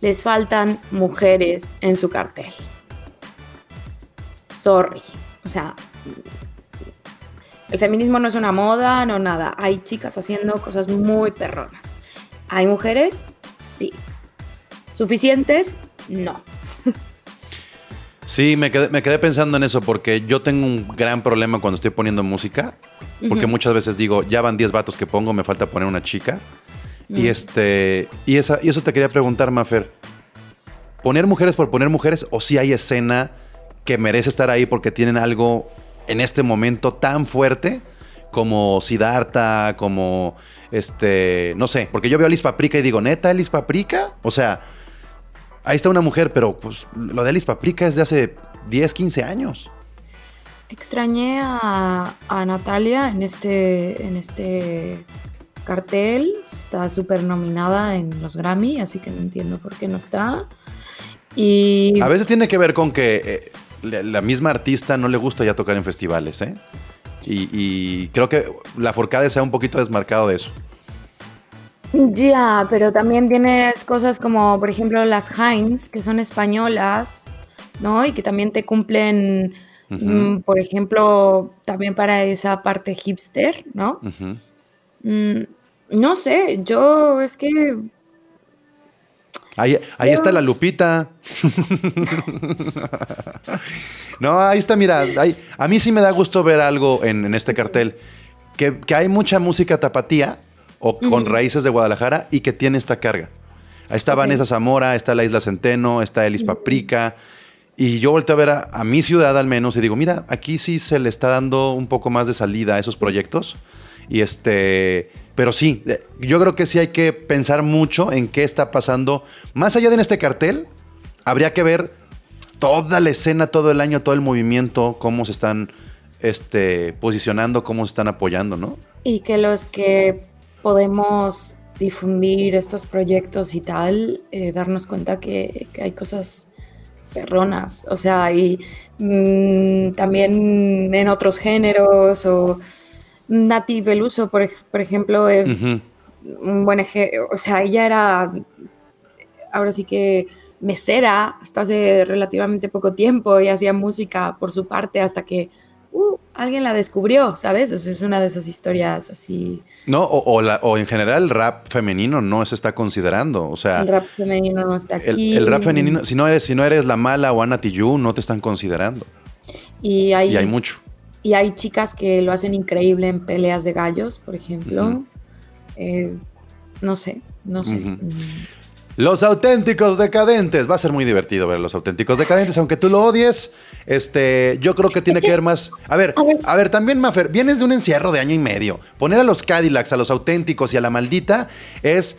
Speaker 2: les faltan mujeres en su cartel. Sorry. O sea, el feminismo no es una moda, no nada. Hay chicas haciendo cosas muy perronas. ¿Hay mujeres? Sí. ¿Suficientes? No.
Speaker 1: Sí, me quedé, pensando en eso porque yo tengo un gran problema cuando estoy poniendo música. Porque muchas veces digo, ya van 10 vatos que pongo, me falta poner una chica. Y este. Y, esa, y eso te quería preguntar, Mafer. ¿Poner mujeres por poner mujeres o si hay escena que merece estar ahí porque tienen algo en este momento tan fuerte? como Siddhartha, como este, no sé, porque yo veo a Liz Paprika y digo, ¿neta Liz Paprika? O sea, ahí está una mujer, pero pues lo de Alice Paprika es de hace 10, 15 años.
Speaker 2: Extrañé a, Natalia en este, en este cartel. Está súper nominada en los Grammy, así que no entiendo por qué no está. Y...
Speaker 1: A veces tiene que ver con que eh, la misma artista no le gusta ya tocar en festivales, ¿eh? Y, y creo que la Forcade se ha un poquito desmarcado de eso.
Speaker 2: Ya, pero también tienes cosas como, por ejemplo, las Heinz, que son españolas, ¿no? Y que también te cumplen, mm, por ejemplo, también para esa parte hipster, ¿no? Mm, no sé, yo es que...
Speaker 1: Ahí, ahí está la lupita. no, ahí está, mira, a mí sí me da gusto ver algo en, este cartel, que, que hay mucha música tapatía o con raíces de Guadalajara y que tiene esta carga. Ahí está Vanessa Zamora, está la Isla Centeno, está Elis Paprika. Y yo volteo a ver a, mi ciudad al menos y digo, mira, aquí sí se le está dando un poco más de salida a esos proyectos. Y este, pero sí, eh, yo creo que sí hay que pensar mucho en qué está pasando. Más allá de en este cartel, habría que ver toda la escena, todo el año, todo el movimiento, cómo se están este, posicionando, cómo se están apoyando, ¿no?
Speaker 2: Y que los que podemos difundir estos proyectos y tal, eh, darnos cuenta que, hay cosas perronas, o sea, y mm, también en otros géneros, o Nati Beluso, por, por ejemplo, es un buen ejemplo, o sea, ella era, ahora sí que mesera hasta hace relativamente poco tiempo y hacía música por su parte hasta que uh, alguien la descubrió, ¿sabes? O sea, es una de esas historias así.
Speaker 1: No, o, en general el rap femenino no se está considerando. O sea.
Speaker 2: El rap femenino no está aquí.
Speaker 1: El, rap femenino, si no eres, si no eres la mala o Ana Tijoux, no te están considerando.
Speaker 2: Y hay,
Speaker 1: y hay mucho.
Speaker 2: Y hay chicas que lo hacen increíble en peleas de gallos, por ejemplo. Eh, no sé, no sé.
Speaker 1: Los auténticos decadentes. Va a ser muy divertido ver los auténticos decadentes, aunque tú lo odies. Este, yo creo que tiene que, ver más. A ver, a ver, también, Mafer, vienes de un encierro de año y medio. Poner a los Cadillacs, a los auténticos y a la maldita es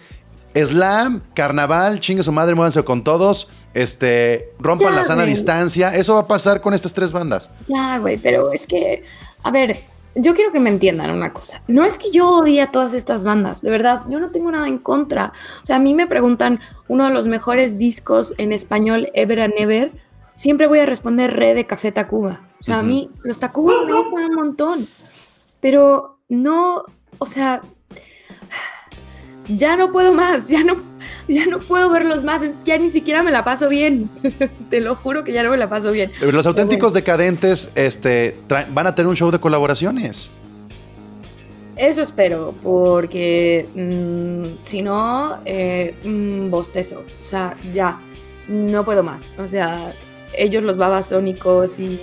Speaker 1: slam, carnaval, chingue su madre, muévanse con todos. Este, rompan la sana distancia. Eso va a pasar con estas tres bandas.
Speaker 2: Ya, güey, pero es que, a ver, yo quiero que me entiendan una cosa. No es que yo odie a todas estas bandas, de verdad, yo no tengo nada en contra. O sea, a mí me preguntan uno de los mejores discos en español ever and ever, siempre voy a responder Re de Café Tacuba. O sea, a mí los Tacuba me gustan un montón, pero no, o sea, ya no puedo más, ya no ya no puedo verlos más, es, ya ni siquiera me la paso bien. Te lo juro que ya no me la paso bien.
Speaker 1: los auténticos decadentes este, van a tener un show de colaboraciones.
Speaker 2: Eso espero, porque mm, si no, eh, mm, bostezo. O sea, ya, no puedo más. O sea, ellos los babasónicos y,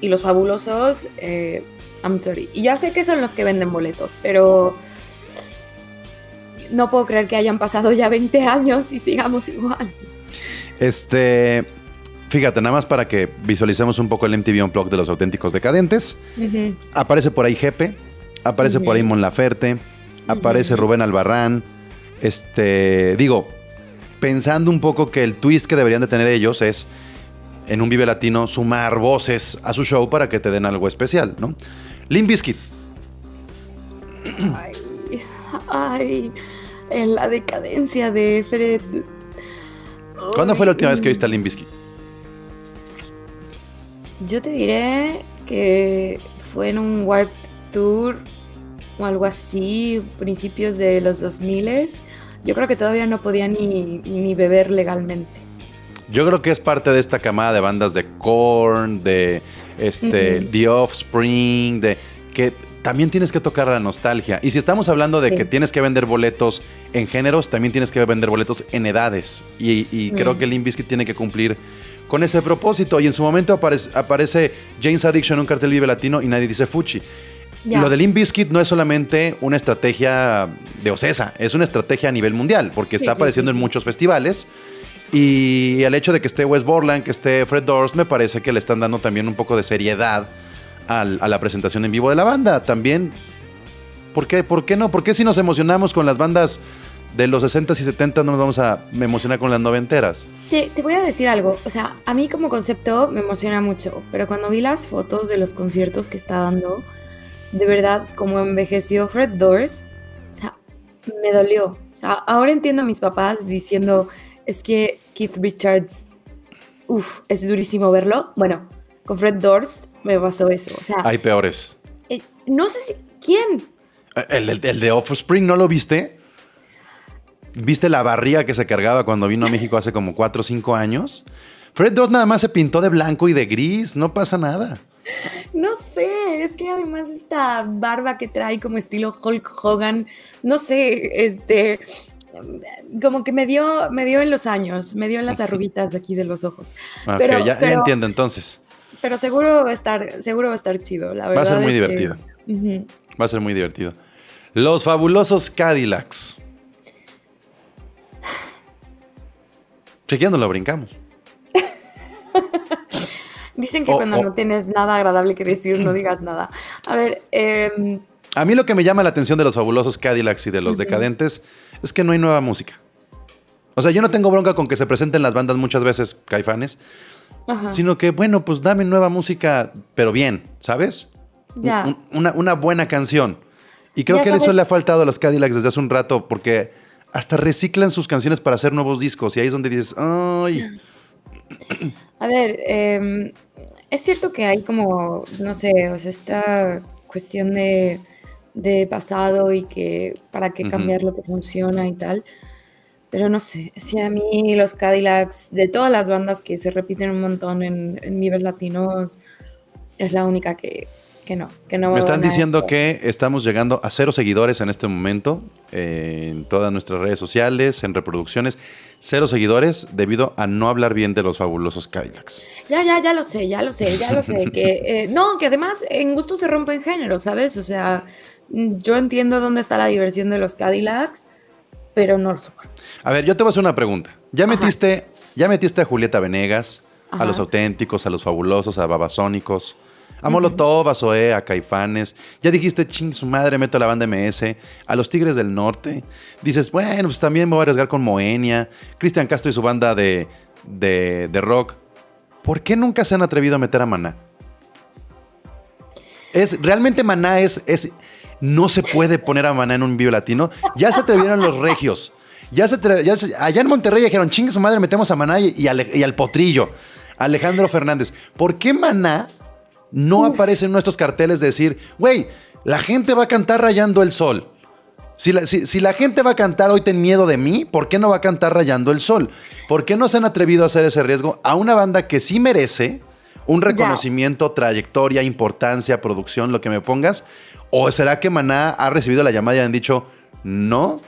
Speaker 2: y los fabulosos, eh, I'm sorry. Y ya sé que son los que venden boletos, pero no puedo creer que hayan pasado ya 20 años y sigamos igual.
Speaker 1: Este, fíjate, nada más para que visualicemos un poco el MTV Unplugged de los auténticos decadentes. Aparece por ahí Jepe, aparece por ahí Mon Laferte, aparece Rubén Albarrán. Este, digo, pensando un poco que el twist que deberían de tener ellos es en un Vive Latino sumar voces a su show para que te den algo especial, ¿no? Limp Bizkit.
Speaker 2: Ay, ay, en la decadencia de Fred.
Speaker 1: ¿Cuándo fue la última vez que viste a Limp Bizkit?
Speaker 2: Yo te diré que fue en un Warp Tour o algo así, principios de los 2000 Yo creo que todavía no podía ni, ni beber legalmente.
Speaker 1: Yo creo que es parte de esta camada de bandas de Korn, de este, The Offspring, de que también tienes que tocar la nostalgia. Y si estamos hablando de que tienes que vender boletos en géneros, también tienes que vender boletos en edades. Y, creo que Limp Bizkit tiene que cumplir con ese propósito. Y en su momento aparece, aparece James Addiction en un cartel Vive Latino y nadie dice Fuchi. Lo de Limp Bizkit no es solamente una estrategia de Ocesa, es una estrategia a nivel mundial, porque está apareciendo en muchos festivales. Y el hecho de que esté Wes Borland, que esté Fred Durst, me parece que le están dando también un poco de seriedad a la presentación en vivo de la banda. También, ¿por qué, ¿por qué no? ¿Por qué si nos emocionamos con las bandas de los 60s y 70 no nos vamos a emocionar con las noventeras?
Speaker 2: Te, te voy a decir algo. O sea, a mí como concepto me emociona mucho, pero cuando vi las fotos de los conciertos que está dando, de verdad, como envejeció Fred Durst, o sea, me dolió. O sea, ahora entiendo a mis papás diciendo, es que Keith Richards, uff, es durísimo verlo. Bueno, con Fred Durst me pasó eso. O sea,
Speaker 1: hay peores.
Speaker 2: Eh, no sé si. ¿Quién?
Speaker 1: Eh, el, de Offspring, ¿no lo viste? ¿Viste la barriga que se cargaba cuando vino a México hace como 4 o 5 años? Fred Durst nada más se pintó de blanco y de gris, no pasa nada.
Speaker 2: No sé, es que además esta barba que trae como estilo Hulk Hogan, no sé, este, como que me dio, me dio en los años, me dio en las arruguitas de aquí de los ojos.
Speaker 1: pero, ya, entiendo entonces.
Speaker 2: Pero seguro va a estar, seguro va a estar chido, la verdad.
Speaker 1: Va a ser muy divertido. Va a ser muy divertido. Los fabulosos Cadillacs. Chequeando lo brincamos.
Speaker 2: Dicen que cuando no tienes nada agradable que decir, no digas nada. A ver, eh,
Speaker 1: a mí lo que me llama la atención de los fabulosos Cadillacs y de los decadentes es que no hay nueva música. O sea, yo no tengo bronca con que se presenten las bandas muchas veces, caifanes, sino que, bueno, pues dame nueva música, pero bien, ¿sabes? Ya. una, buena canción. Y creo que eso le ha faltado a los Cadillacs desde hace un rato, porque hasta reciclan sus canciones para hacer nuevos discos, y ahí es donde dices, ¡ay!
Speaker 2: A ver, em, es cierto que hay como, no sé, o sea, esta cuestión de de pasado y que para qué cambiar lo que funciona y tal. Pero no sé, si a mí los Cadillacs, de todas las bandas que se repiten un montón en, en Latinos, es la única que, que no, que no.
Speaker 1: Me están diciendo que estamos llegando a cero seguidores en este momento en todas nuestras redes sociales, en reproducciones. Cero seguidores debido a no hablar bien de los fabulosos Cadillacs.
Speaker 2: Ya, ya, ya lo sé, ya lo sé, ya lo sé. que, eh, no, que además en gusto se rompen géneros, ¿sabes? O sea, yo entiendo dónde está la diversión de los Cadillacs, pero no lo soporto.
Speaker 1: A ver, yo te voy a hacer una pregunta. ¿Ya metiste, ya metiste a Julieta Venegas, a los auténticos, a los fabulosos, a Babasónicos, a Molotov, a Zoé, a Caifanes? Ya dijiste, ching, su madre, meto a la banda MS, a los Tigres del Norte. Dices, bueno, pues también me voy a arriesgar con Moenia, Cristian Castro y su banda de, de, de rock. ¿Por qué nunca se han atrevido a meter a Maná? Es, realmente Maná es, es, no se puede poner a Maná en un vivo latino. Ya se atrevieron los regios. Ya se, allá en Monterrey dijeron, chingue su madre, metemos a Maná y, al, potrillo. Alejandro Fernández. ¿Por qué Maná no aparece en nuestros carteles de decir, güey, la gente va a cantar rayando el sol? Si la, si la, gente va a cantar hoy ten miedo de mí, ¿por qué no va a cantar rayando el sol? ¿Por qué no se han atrevido a hacer ese riesgo a una banda que sí merece un reconocimiento, trayectoria, importancia, producción, lo que me pongas? ¿O será que Maná ha recibido la llamada y han dicho no?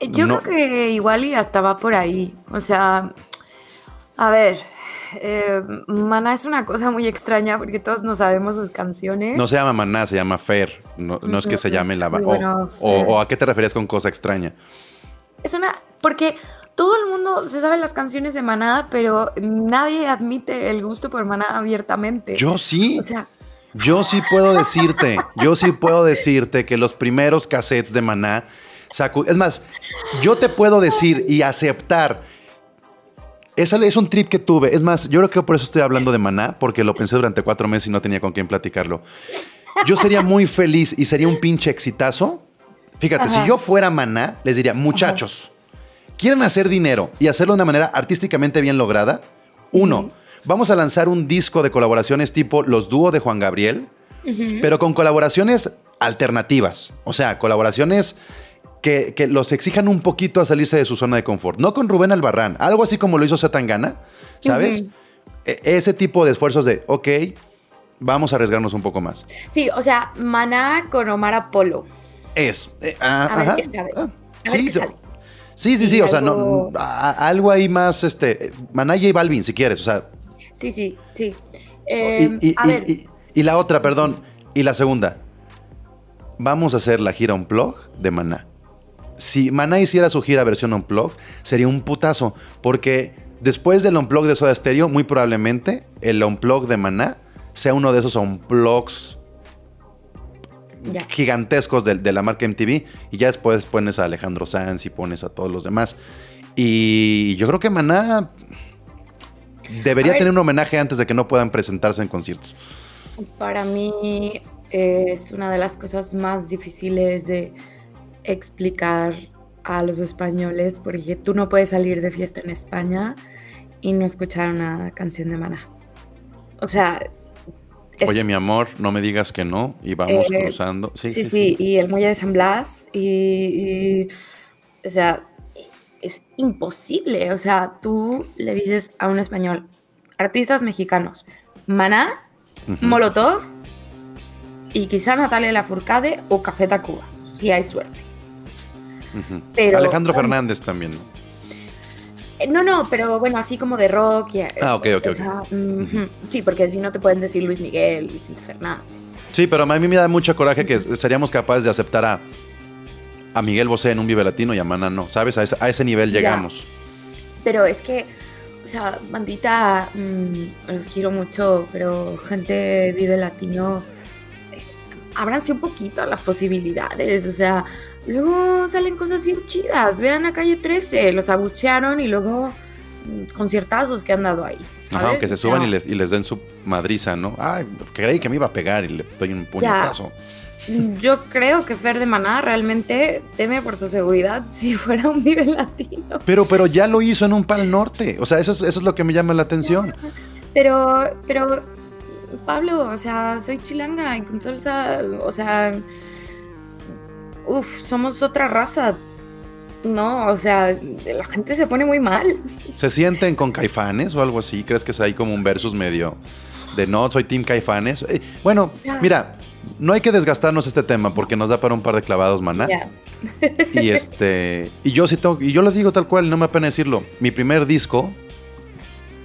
Speaker 2: Yo creo que igual y hasta va por ahí. O sea, A ver, eh, Maná es una cosa muy extraña porque todos no sabemos sus canciones.
Speaker 1: No se llama Maná, se llama Fer. No, es que se llame la... o, a qué te refieres con cosa extraña?
Speaker 2: Es una... Porque todo el mundo se sabe las canciones de Maná, pero nadie admite el gusto por Maná abiertamente.
Speaker 1: Yo sí. O sea... Yo sí puedo decirte, yo sí puedo decirte que los primeros cassettes de Maná... Es más, yo te puedo decir y aceptar es, es un trip que tuve. Es más, yo creo que por eso estoy hablando de Maná, porque lo pensé durante cuatro meses y no tenía con quién platicarlo. Yo sería muy feliz y sería un pinche exitazo. Fíjate, si yo fuera Maná, les diría, muchachos, ¿quieren hacer dinero y hacerlo de una manera artísticamente bien lograda? Uno, vamos a lanzar un disco de colaboraciones tipo los dúos de Juan Gabriel, pero con colaboraciones alternativas. O sea, colaboraciones que, los exijan un poquito a salirse de su zona de confort. No con Rubén Albarrán, algo así como lo hizo Zetangana, ¿sabes? E, ese tipo de esfuerzos de, ok, vamos a arriesgarnos un poco más.
Speaker 2: Sí, o sea, Maná con Omar Apolo.
Speaker 1: Es. Eh, ah, a, ver, ah, sí, sí, sí, sí, o sea, no, algo ahí más, este, Maná y Balvin, si quieres, o sea.
Speaker 2: Sí, sí, sí.
Speaker 1: y, em, y, la otra, perdón, y la segunda. Vamos a hacer la gira Unplug de Maná si Maná hiciera su gira versión Unplug, sería un putazo. Porque después del Unplug de Soda Stereo, muy probablemente el Unplug de Maná sea uno de esos Unplugs gigantescos de, la marca MTV. Y ya después pones a Alejandro Sanz y pones a todos los demás. Y yo creo que Maná debería tener un homenaje antes de que no puedan presentarse en conciertos.
Speaker 2: Para mí es una de las cosas más difíciles de explicar a los españoles, porque tú no puedes salir de fiesta en España y no escuchar una canción de Maná. O sea...
Speaker 1: Oye, mi amor, no me digas que no y vamos eh, cruzando.
Speaker 2: Sí sí, sí, y el Muelle de San Blas y, O sea, es imposible. O sea, tú le dices a un español, artistas mexicanos, Maná, Molotov y quizá Natalia Lafourcade o Café Tacuba, si hay suerte.
Speaker 1: Alejandro Fernández también,
Speaker 2: eh, ¿no? No, pero bueno, así como de rock. Y,
Speaker 1: ah, ok, ok,
Speaker 2: Sí, porque si no te pueden decir Luis Miguel, Vicente Fernández.
Speaker 1: Sí, pero a mí me da mucho coraje que seríamos capaces de aceptar a, a Miguel Bosé en un Vive Latino y a Mana no, ¿sabes? A ese, nivel llegamos.
Speaker 2: Pero es que, o sea, bandita, mm, los quiero mucho, pero gente Vive Latino, eh, ábranse un poquito a las posibilidades, o sea, Luego salen cosas bien chidas. Vean a calle 13, los abuchearon y luego conciertazos que han dado ahí.
Speaker 1: Ajá, aunque se suban y, les, y les den su madriza, ¿no? Ay, creí que me iba a pegar y le doy un puñetazo.
Speaker 2: Yo creo que Fer de Maná realmente teme por su seguridad si fuera un nivel latino.
Speaker 1: Pero, pero ya lo hizo en un pal norte. O sea, eso es, eso es lo que me llama la atención.
Speaker 2: Pero, pero, Pablo, o sea, soy chilanga y con salsa, o sea, Uf, somos otra raza. No, o sea, la gente se pone muy mal.
Speaker 1: ¿Se sienten con caifanes o algo así? ¿Crees que es ahí como un versus medio de no, soy Team Caifanes? Eh, bueno, mira, no hay que desgastarnos este tema porque nos da para un par de clavados, maná. Y este, y yo sí tengo, y yo lo digo tal cual, no me apena decirlo. Mi primer disco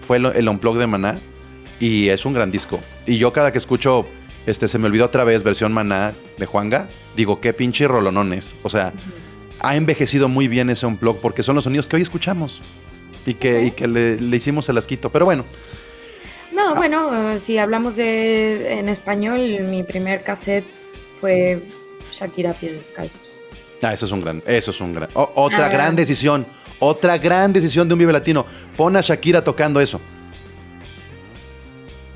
Speaker 1: fue el, el Unplug de Maná y es un gran disco. Y yo cada que escucho este, se me olvidó otra vez, versión maná de Juanga. Digo, qué pinche rolonones. O sea, ha envejecido muy bien ese unplug porque son los sonidos que hoy escuchamos y que, que le, hicimos el asquito. Pero bueno.
Speaker 2: No, ah. bueno, si hablamos de en español, mi primer cassette fue Shakira Pies Descalzos.
Speaker 1: Ah, eso es un gran, eso es un gran. otra ah. gran decisión, otra gran decisión de un Vive Latino. Pon a Shakira tocando eso.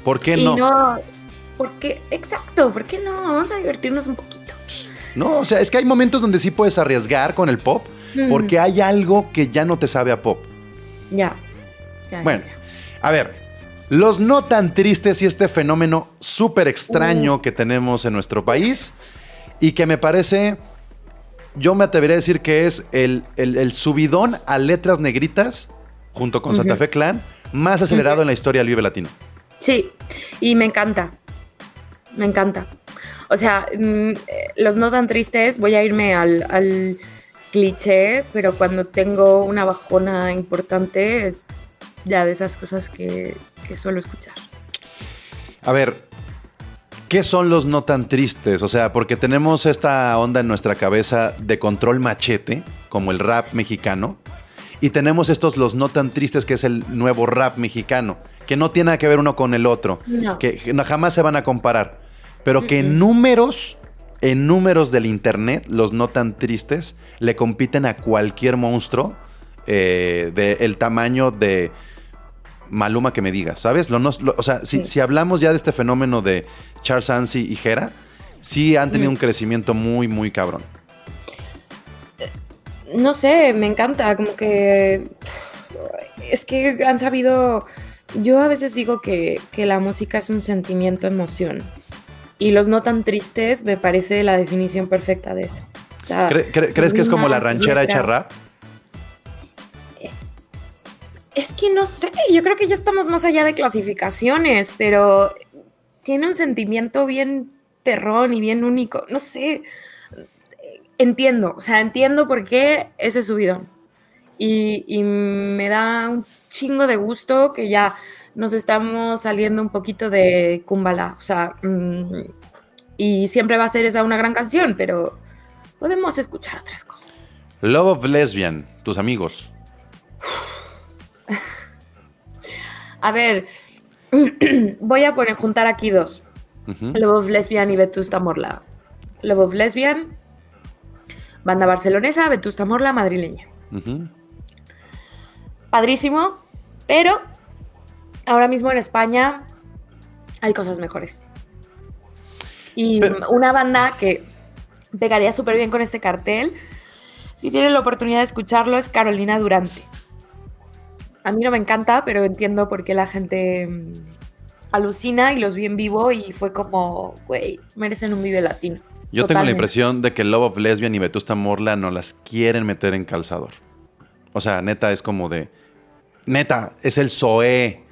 Speaker 1: ¿Por qué no?
Speaker 2: no porque, exacto, ¿por qué no? Vamos a divertirnos un poquito.
Speaker 1: No, o sea, es que hay momentos donde sí puedes arriesgar con el pop, porque hay algo que ya no te sabe a pop.
Speaker 2: Ya.
Speaker 1: bueno, a ver, los no tan tristes y este fenómeno súper extraño uh. que tenemos en nuestro país y que me parece, yo me atrevería a decir que es el, subidón a letras negritas junto con Santa Fe Clan más acelerado en la historia del Vive Latino.
Speaker 2: Sí, y me encanta me encanta. O sea, mm, los no tan tristes, voy a irme al, cliché, pero cuando tengo una bajona importante es ya de esas cosas que, que suelo escuchar.
Speaker 1: A ver, ¿qué son los no tan tristes? O sea, porque tenemos esta onda en nuestra cabeza de control machete, como el rap mexicano, y tenemos estos los no tan tristes, que es el nuevo rap mexicano, que no tiene nada que ver uno con el otro,
Speaker 2: No.
Speaker 1: que jamás se van a comparar, pero que en números, en números del internet, los no tan tristes le compiten a cualquier monstruo eh, del tamaño de Maluma que me diga, ¿sabes? Lo no- lo- o sea, si,
Speaker 2: Sí.
Speaker 1: si hablamos ya de este fenómeno de Charles Ansi y Jera, sí han tenido
Speaker 2: Mm.
Speaker 1: un crecimiento muy, muy cabrón.
Speaker 2: No sé, me encanta, como que es que han sabido, yo a veces digo que, que la música es un sentimiento, emoción, y los no tan tristes me parece la definición perfecta de eso. O sea,
Speaker 1: ¿Cre- cre- ¿Crees que es como la ranchera hecha rap?
Speaker 2: Es que no sé, yo creo que ya estamos más allá de clasificaciones, pero tiene un sentimiento bien perrón y bien único, no sé, entiendo, o sea, entiendo por qué ese subidón. Y, y me da un chingo de gusto que ya nos estamos saliendo un poquito de Kumbala, o sea, mm, y siempre va a ser esa una gran canción, pero podemos escuchar otras cosas.
Speaker 1: Love of Lesbian, tus amigos.
Speaker 2: A ver, voy a poner, juntar aquí dos. Love of Lesbian y Vetusta Morla. Love of Lesbian, banda barcelonesa, Vetusta Morla, madrileña. Padrísimo, pero ahora mismo en España hay cosas mejores. Y
Speaker 1: Pero-
Speaker 2: una banda que pegaría súper bien con este cartel, si tienen la oportunidad de escucharlo, es Carolina Durante. A mí no me encanta, pero entiendo por qué la gente mm, alucina y los vi en vivo y fue como, güey, merecen un vive latino.
Speaker 1: Yo tengo la impresión de que Love of Lesbian y Vetusta Morla no las quieren meter en calzador. O sea, neta, es como de. Neta, es el Zoé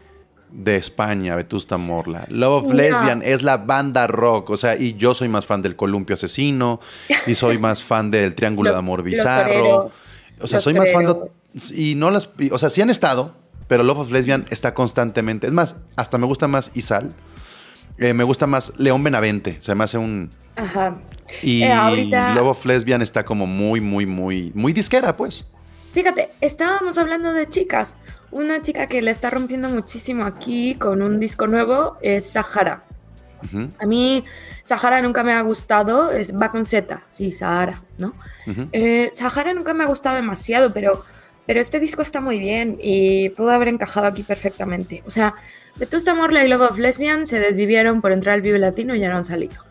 Speaker 1: de España, Vetusta Morla. Love of
Speaker 2: No.
Speaker 1: Lesbian es la banda rock. O sea, y yo soy más fan del Columpio Asesino. Y soy más fan del Triángulo de Amor Bizarro. o sea, soy más fan de. Y no las. y- O sea, sí han estado, pero Love of Lesbian está constantemente. Es más, hasta me gusta más Isal. Eh, me gusta más León Benavente. Se me hace un.
Speaker 2: Ajá.
Speaker 1: Y
Speaker 2: Eh, ahorita-
Speaker 1: Love of Lesbian está como muy, muy, muy, muy disquera, pues.
Speaker 2: Fíjate, estábamos hablando de chicas. Una chica que le está rompiendo muchísimo aquí con un disco nuevo es Sahara. A mí Sahara nunca me ha gustado, es, va con Z, sí, Sahara, ¿no? Eh, Sahara nunca me ha gustado demasiado, pero, pero este disco está muy bien y pudo haber encajado aquí perfectamente. O sea, Vetusta Morla y Love of Lesbian se desvivieron por entrar al Vive Latino y ya no han salido.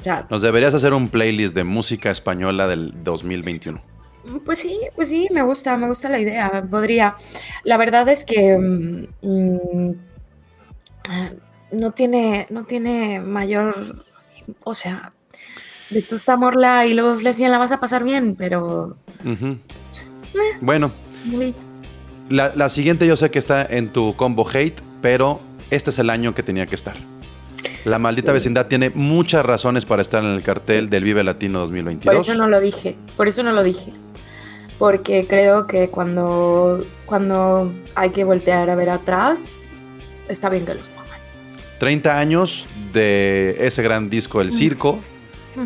Speaker 2: O sea,
Speaker 1: Nos deberías hacer un playlist de música española del 2021.
Speaker 2: Pues sí, pues sí, me gusta, me gusta la idea, podría. La verdad es que mm, mm, no tiene, no tiene mayor, o sea, Vetusta Morla y of Lesbian la vas a pasar bien, pero
Speaker 1: Ujú. Bueno,
Speaker 2: muy-
Speaker 1: la, la siguiente yo sé que está en tu combo hate, pero este es el año que tenía que estar. La maldita
Speaker 2: Sí.
Speaker 1: vecindad tiene muchas razones para estar en el cartel del Vive Latino
Speaker 2: por
Speaker 1: 2022.
Speaker 2: eso no lo dije, por eso no lo dije. Porque creo que cuando, cuando hay que voltear a ver atrás, está bien que los pongan.
Speaker 1: 30 años de ese gran disco El Circo.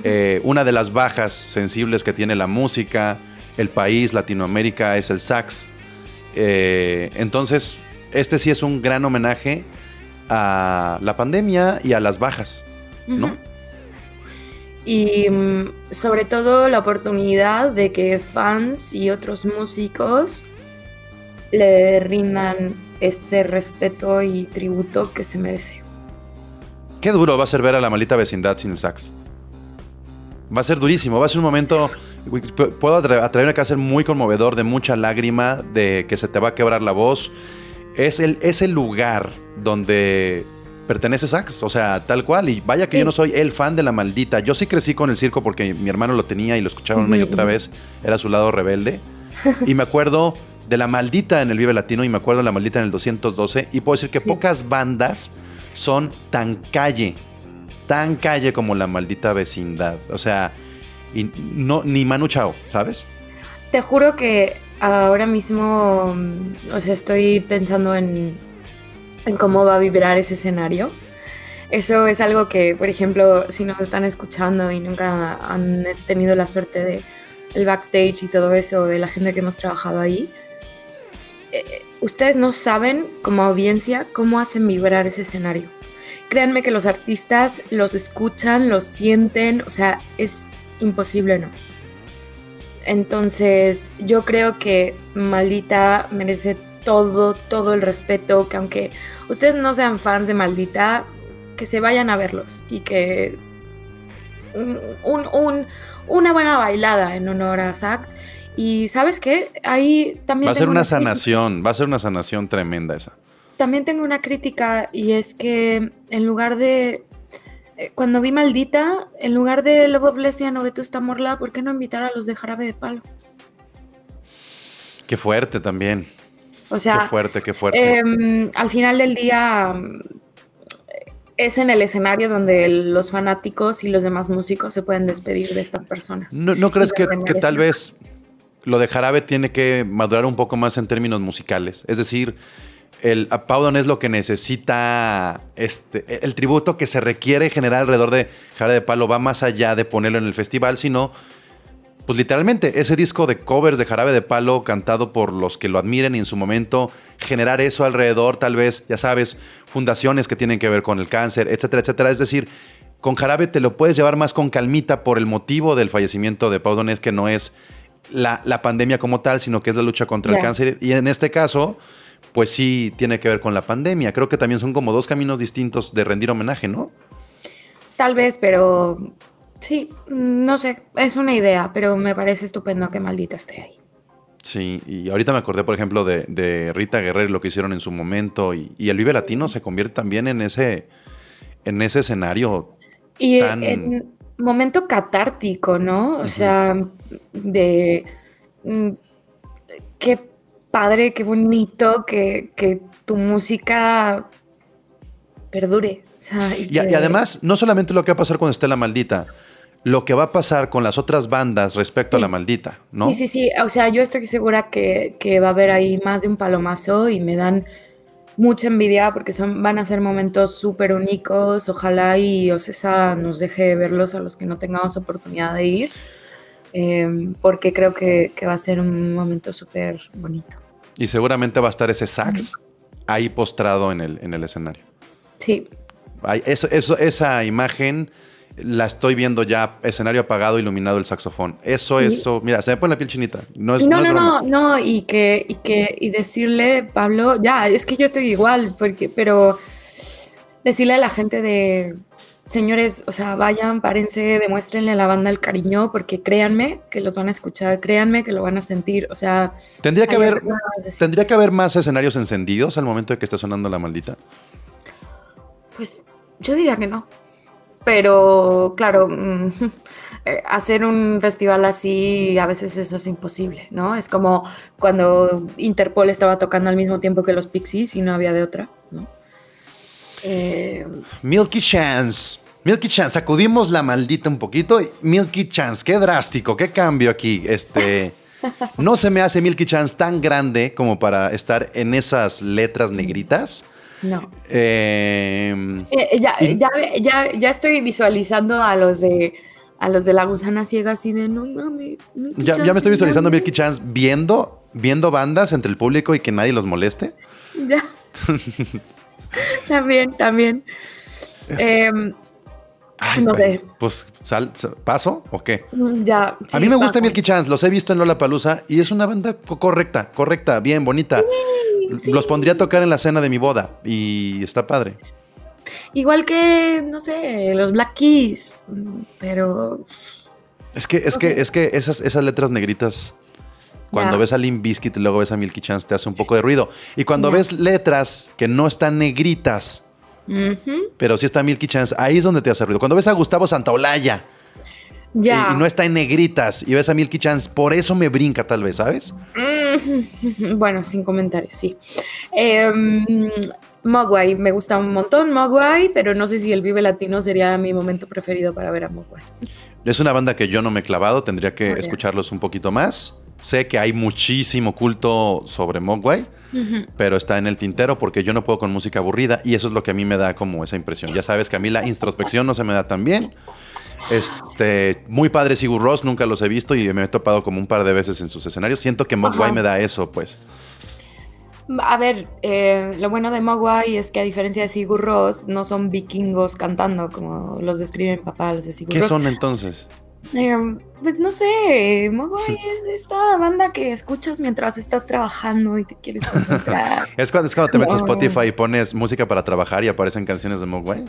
Speaker 1: Eh, una de las bajas sensibles que tiene la música, el país, Latinoamérica, es el sax. Eh, entonces, este sí es un gran homenaje a la pandemia y a las bajas, ¿no?
Speaker 2: Y mm, sobre todo la oportunidad de que fans y otros músicos le rindan ese respeto y tributo que se merece.
Speaker 1: Qué duro va a ser ver a la maldita vecindad sin el sax. Va a ser durísimo, va a ser un momento, puedo atreverme a ser muy conmovedor, de mucha lágrima, de que se te va a quebrar la voz. Es el, es el lugar donde pertenece sax, o sea, tal cual. Y vaya que
Speaker 2: Sí.
Speaker 1: yo no soy el fan de la maldita. Yo sí crecí con el circo porque mi hermano lo tenía y lo escuchaba una y otra vez. Era su lado rebelde. y me acuerdo de la maldita en el Vive Latino y me acuerdo de la maldita en el 212. Y puedo decir que
Speaker 2: Sí.
Speaker 1: pocas bandas son tan calle, tan calle como la maldita vecindad. O sea, y no, ni Manu Chao, ¿sabes?
Speaker 2: Te juro que ahora mismo, o sea, estoy pensando en, en cómo va a vibrar ese escenario. Eso es algo que, por ejemplo, si nos están escuchando y nunca han tenido la suerte de el backstage y todo eso, de la gente que hemos trabajado ahí, eh, ustedes no saben como audiencia cómo hacen vibrar ese escenario. Créanme que los artistas los escuchan, los sienten, o sea, es imposible no. Entonces, yo creo que Maldita merece todo, todo el respeto, que aunque ustedes no sean fans de Maldita, que se vayan a verlos y que un, una buena bailada en honor a Sax. Y sabes qué, ahí también...
Speaker 1: Va a ser una, sanación, va a ser una sanación tremenda esa.
Speaker 2: También tengo una crítica y es que en lugar de... Eh, cuando vi Maldita, en lugar de Love of Lesbian o Vetusta Morla, ¿por qué no invitar a los de Jarabe de Palo?
Speaker 1: Qué fuerte también.
Speaker 2: O sea,
Speaker 1: qué fuerte, qué fuerte.
Speaker 2: Em, al final del día es en el escenario donde los fanáticos y los demás músicos se pueden despedir de estas personas.
Speaker 1: ¿No, crees que, tal vez lo de Jarabe tiene que madurar un poco más en términos musicales? Es decir, el Paudon es lo que necesita, este, el tributo que se requiere generar alrededor de Jarabe de Palo va más allá de ponerlo en el festival, sino pues literalmente, ese disco de covers de Jarabe de Palo cantado por los que lo admiren y en su momento generar eso alrededor, tal vez, ya sabes, fundaciones que tienen que ver con el cáncer, etcétera, etcétera. Es decir, con Jarabe te lo puedes llevar más con calmita por el motivo del fallecimiento de Pau Donés, que no es la, pandemia como tal, sino que es la lucha contra el cáncer. Y en este caso, pues sí tiene que ver con la pandemia. Creo que también son como dos caminos distintos de rendir homenaje, ¿no?
Speaker 2: Tal vez, pero Sí, no sé, es una idea, pero me parece estupendo que maldita esté ahí.
Speaker 1: Sí, y ahorita me acordé, por ejemplo, de, Rita Guerrero, lo que hicieron en su momento, y, el Vive Latino se convierte también en ese, en ese escenario.
Speaker 2: Y en momento catártico, ¿no? O sea, de mm, qué padre, qué bonito que, que tu música perdure.
Speaker 1: y, además, no solamente lo que va a pasar con Estela Maldita, lo que va a pasar con las otras bandas respecto a la maldita, ¿no?
Speaker 2: Sí, sí, sí. O sea, yo estoy segura que, va a haber ahí más de un palomazo y me dan mucha envidia porque son, van a ser momentos súper únicos. Ojalá y Ocesa nos deje verlos a los que no tengamos oportunidad de ir, em, porque creo que, va a ser un momento súper bonito.
Speaker 1: Y seguramente va a estar ese sax ahí postrado en el, en el escenario.
Speaker 2: Sí.
Speaker 1: eso, eso, esa imagen la estoy viendo ya, escenario apagado, iluminado el saxofón. Eso, eso, mira, se me pone la piel chinita. No, es,
Speaker 2: no, no, no, no, y que, y que, y decirle, Pablo, ya, es que yo estoy igual, porque, pero decirle a la gente de, señores, o sea, vayan, párense, demuéstrenle a la banda el cariño, porque créanme que los van a escuchar, créanme que lo van a sentir, o sea...
Speaker 1: Tendría que haber, tendría que haber más escenarios encendidos al momento de que esté sonando la maldita.
Speaker 2: Pues yo diría que no. Pero claro, mm, eh, hacer un festival así a veces eso es imposible, ¿no? Es como cuando Interpol estaba tocando al mismo tiempo que los Pixies y no había de otra, ¿no?
Speaker 1: Eh, Milky Chance. Milky Chance, sacudimos la maldita un poquito. Milky Chance, qué drástico, qué cambio aquí. Este, no se me hace Milky Chance tan grande como para estar en esas letras negritas.
Speaker 2: No. Em, eh, ya, ya, ya, estoy visualizando a los de a los de la gusana ciega así de no mames.
Speaker 1: Ya, ya, me estoy visualizando a Milky Chance viendo, viendo bandas entre el público y que nadie los moleste.
Speaker 2: Ya. también, también. Em,
Speaker 1: no sé. Pues, sal, ¿paso o qué?
Speaker 2: Mm, ya.
Speaker 1: a mí me gusta Milky Chance, los he visto en Lola Palusa y es una banda correcta, correcta, bien, bonita. Los pondría a tocar en la cena de mi boda y está padre.
Speaker 2: Igual que, no sé, los Black Keys, pero...
Speaker 1: Es que, es que, es que esas, esas letras negritas, cuando ves a Limp Bizkit y luego ves a Milky Chance, te hace un poco de ruido. Y cuando ves letras que no están negritas, pero sí está Milky Chance, ahí es donde te hace ruido. Cuando ves a Gustavo Santaolalla, ya. Y, no está en negritas y ves a Milky Chance, por eso me brinca tal vez, ¿sabes?
Speaker 2: Mm, bueno, sin comentarios, sí. Eh, Mogwai, me gusta un montón Mogwai, pero no sé si el Vive Latino sería mi momento preferido para ver a Mogwai.
Speaker 1: Es una banda que yo no me he clavado, tendría que escucharlos un poquito más, sé que hay muchísimo culto sobre Mogwai, pero está en el tintero porque yo no puedo con música aburrida y eso es lo que a mí me da como esa impresión. Ya sabes que a mí la introspección no se me da tan bien. Este, muy padre Sigur Ross, nunca los he visto y me he topado como un par de veces en sus escenarios. Siento que Mogwai
Speaker 2: Ajá.
Speaker 1: me da eso, pues.
Speaker 2: A ver, eh, lo bueno de Mogwai es que a diferencia de Sigur Rós, no son vikingos cantando como los describe mi papá, los de Sigur
Speaker 1: ¿Qué son entonces?
Speaker 2: Eh, pues no sé, Mogwai es esta banda que escuchas mientras estás trabajando y te quieres concentrar.
Speaker 1: Es cuando, es cuando te metes a
Speaker 2: No.
Speaker 1: Spotify y pones música para trabajar y aparecen canciones de Mogwai.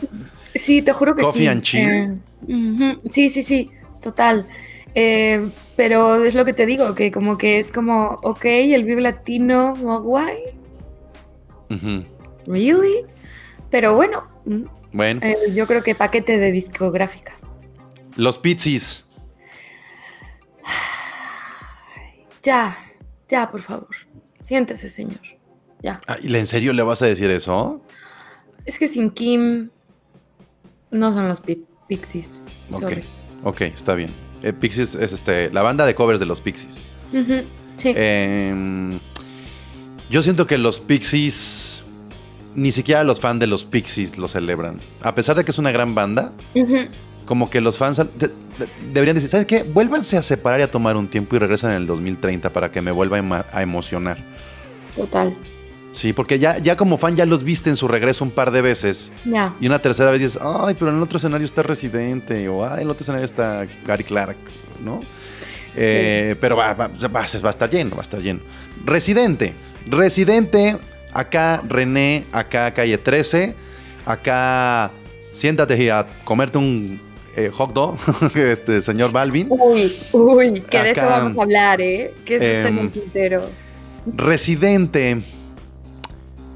Speaker 2: Sí, te juro que
Speaker 1: Coffee
Speaker 2: sí.
Speaker 1: and chill.
Speaker 2: Eh, Sí, sí, sí, total. Eh, pero es lo que te digo, que como que es como, ok, el Vive Latino, Mogwai. ¿really? Pero bueno, mm,
Speaker 1: Bueno,
Speaker 2: yo creo que paquete de discográfica.
Speaker 1: Los Pizzis.
Speaker 2: Ya, ya, por favor. Siéntese, señor. Ya.
Speaker 1: Ah, ¿y ¿En serio le vas a decir eso?
Speaker 2: Es que sin Kim no son los pi- Pixies.
Speaker 1: Ok.
Speaker 2: Sorry.
Speaker 1: Ok, está bien. Eh, Pixies es este, la banda de covers de los Pixies.
Speaker 2: Sí.
Speaker 1: Em, yo siento que los Pixies, ni siquiera los fans de los Pixies lo celebran. A pesar de que es una gran banda,
Speaker 2: Ujú.
Speaker 1: Como que los fans de- de- deberían decir, ¿sabes qué? Vuélvanse a separar y a tomar un tiempo y regresan en el 2030 para que me vuelva a emocionar.
Speaker 2: Total.
Speaker 1: Sí, porque ya, ya como fan ya los viste en su regreso un par de veces.
Speaker 2: Ya.
Speaker 1: Y una tercera vez dices, ay, pero en el otro escenario está Residente, o ay, en el otro escenario está Gary Clark, ¿no? Eh, Pero va, va, va, va a estar lleno, va a estar lleno. Residente, Residente, acá René, acá Calle 13, acá siéntate y a comerte un eh, hot dog, este señor Balvin.
Speaker 2: Uy, uy, que de eso vamos a hablar, ¿eh? Que eso está en
Speaker 1: em,
Speaker 2: el tintero.
Speaker 1: Residente.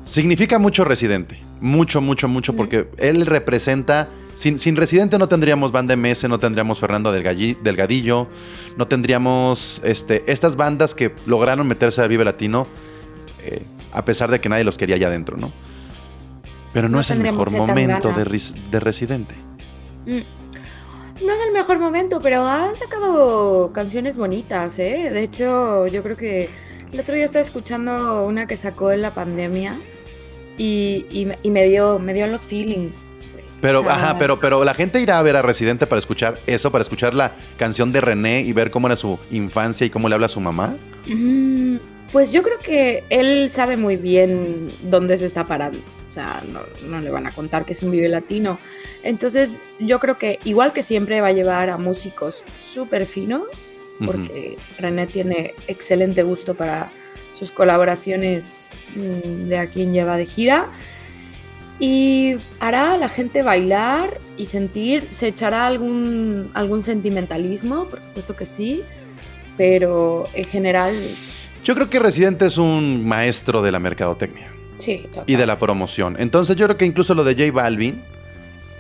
Speaker 1: Significa mucho residente. Mucho, mucho, mucho, porque él representa. Sin, sin residente no tendríamos banda MS, no tendríamos Fernando Delgadillo, no tendríamos este, estas bandas que lograron meterse a Vive Latino, eh, a pesar de que nadie los quería allá adentro, ¿no? Pero no,
Speaker 2: No
Speaker 1: es el mejor momento de, de residente.
Speaker 2: Mm. No es el mejor momento, pero han sacado canciones bonitas, ¿eh? De hecho, yo creo que el otro día estaba escuchando una que sacó en la pandemia y, y me- y me dio me dio los feelings.
Speaker 1: Pero,
Speaker 2: O sea,
Speaker 1: ajá, pero, pero la gente irá a ver a Residente para escuchar eso, para escuchar la canción de René y ver cómo era su infancia y cómo le habla a su mamá.
Speaker 2: Mm, Pues yo creo que él sabe muy bien dónde se está parando. Sea, no, no le van a contar que es un vive latino. Entonces, yo creo que igual que siempre va a llevar a músicos súper finos, porque René tiene excelente gusto para sus colaboraciones mm, de a quien lleva de gira. Y hará a la gente bailar y sentir, se echará algún, algún sentimentalismo, por supuesto que sí, pero en general,
Speaker 1: Yo creo que Residente es un maestro de la mercadotecnia
Speaker 2: sí. total.
Speaker 1: y de la promoción. Entonces yo creo que incluso lo de J Balvin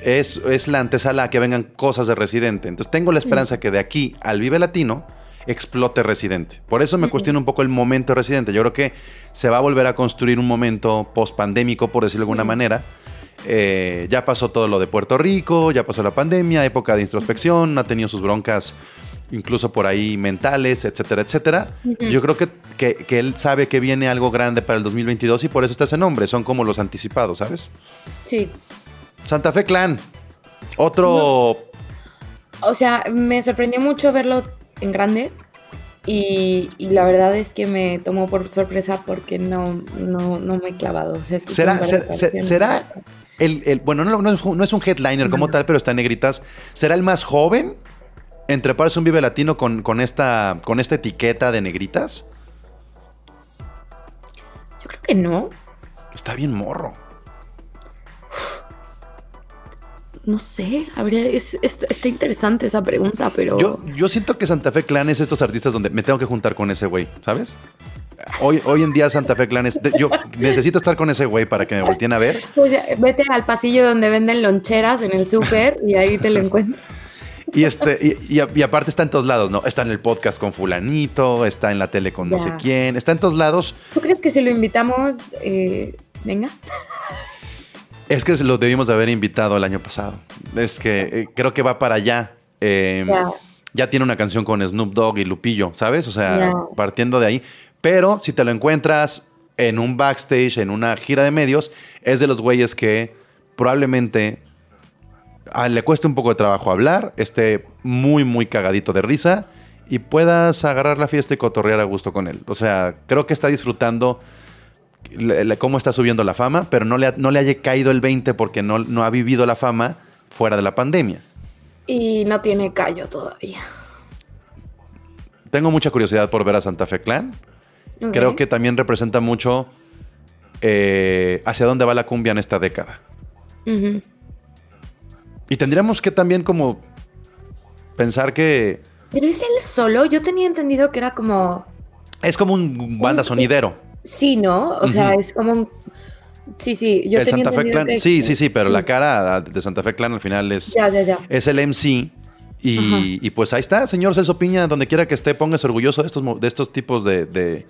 Speaker 1: es, es la antesala a que vengan cosas de Residente. Entonces tengo la esperanza que de aquí al Vive Latino explote Residente. Por eso me cuestiono un poco el momento de Residente. Yo creo que se va a volver a construir un momento post-pandémico, por decirlo de alguna
Speaker 2: Ujú.
Speaker 1: manera. Eh, ya pasó todo lo de Puerto Rico, ya pasó la pandemia, época de introspección, ha tenido sus broncas incluso por ahí mentales, etcétera, etcétera. Yo creo que, que- que él sabe que viene algo grande para el 2022 y por eso está ese nombre. Son como los anticipados, ¿sabes?
Speaker 2: Sí.
Speaker 1: Santa Fe Clan. Otro.
Speaker 2: O sea, me sorprendió mucho verlo en grande y, y la verdad es que me tomó por sorpresa porque no, no, no me he clavado. O sea, escuché
Speaker 1: ¿Será- ser- ser- será El, el- bueno, no, no es, no es un headliner como tal, pero está en negritas. ¿Será el más joven en treparse un Vive Latino con, con, esta, con esta etiqueta de negritas?
Speaker 2: Yo creo que no.
Speaker 1: Está bien morro.
Speaker 2: No sé, habría, es, es- está interesante esa pregunta, pero
Speaker 1: Yo, yo siento que Santa Fe Clan es estos artistas donde me tengo que juntar con ese güey, ¿sabes? Hoy, hoy en día Santa Fe Clan es... de- yo necesito estar con ese güey para que me volteen a ver.
Speaker 2: Pues ya, vete al pasillo donde venden loncheras en el súper y ahí te lo encuentras.
Speaker 1: Y, este, y, y a- y aparte está en todos lados, ¿no? Está en el podcast con fulanito, está en la tele con no sé quién, está en todos lados.
Speaker 2: ¿Tú crees que si lo invitamos, eh, venga?
Speaker 1: Es que lo debimos de haber invitado el año pasado. Es que eh, creo que va para allá. Eh,
Speaker 2: Ya.
Speaker 1: ya tiene una canción con Snoop Dogg y Lupillo, ¿sabes? O sea, partiendo de ahí. Pero si te lo encuentras en un backstage, en una gira de medios, es de los güeyes que probablemente le cueste un poco de trabajo hablar, esté muy, muy cagadito de risa y puedas agarrar la fiesta y cotorrear a gusto con él. O sea, creo que está disfrutando cómo está subiendo la fama, pero no le, no le haya caído el 20 porque no, no ha vivido la fama fuera de la pandemia.
Speaker 2: Y no tiene callo todavía.
Speaker 1: Tengo mucha curiosidad por ver a Santa Fe Clan. Creo que también representa mucho eh, hacia dónde va la cumbia en esta década. Y tendríamos que también como pensar que...
Speaker 2: Pero es él solo, yo tenía entendido que era como...
Speaker 1: Es como un banda sonidero.
Speaker 2: Sí, ¿no? O sea, es como un... Sí, sí,
Speaker 1: yo el Santa Fe Clan, sí, sí, sí, pero la cara de Santa Fe Clan al final es, ya, ya, ya. es el MC y, pues ahí está, señor Celso Piña, donde quiera que esté, póngase orgulloso de estos, de estos tipos de, de,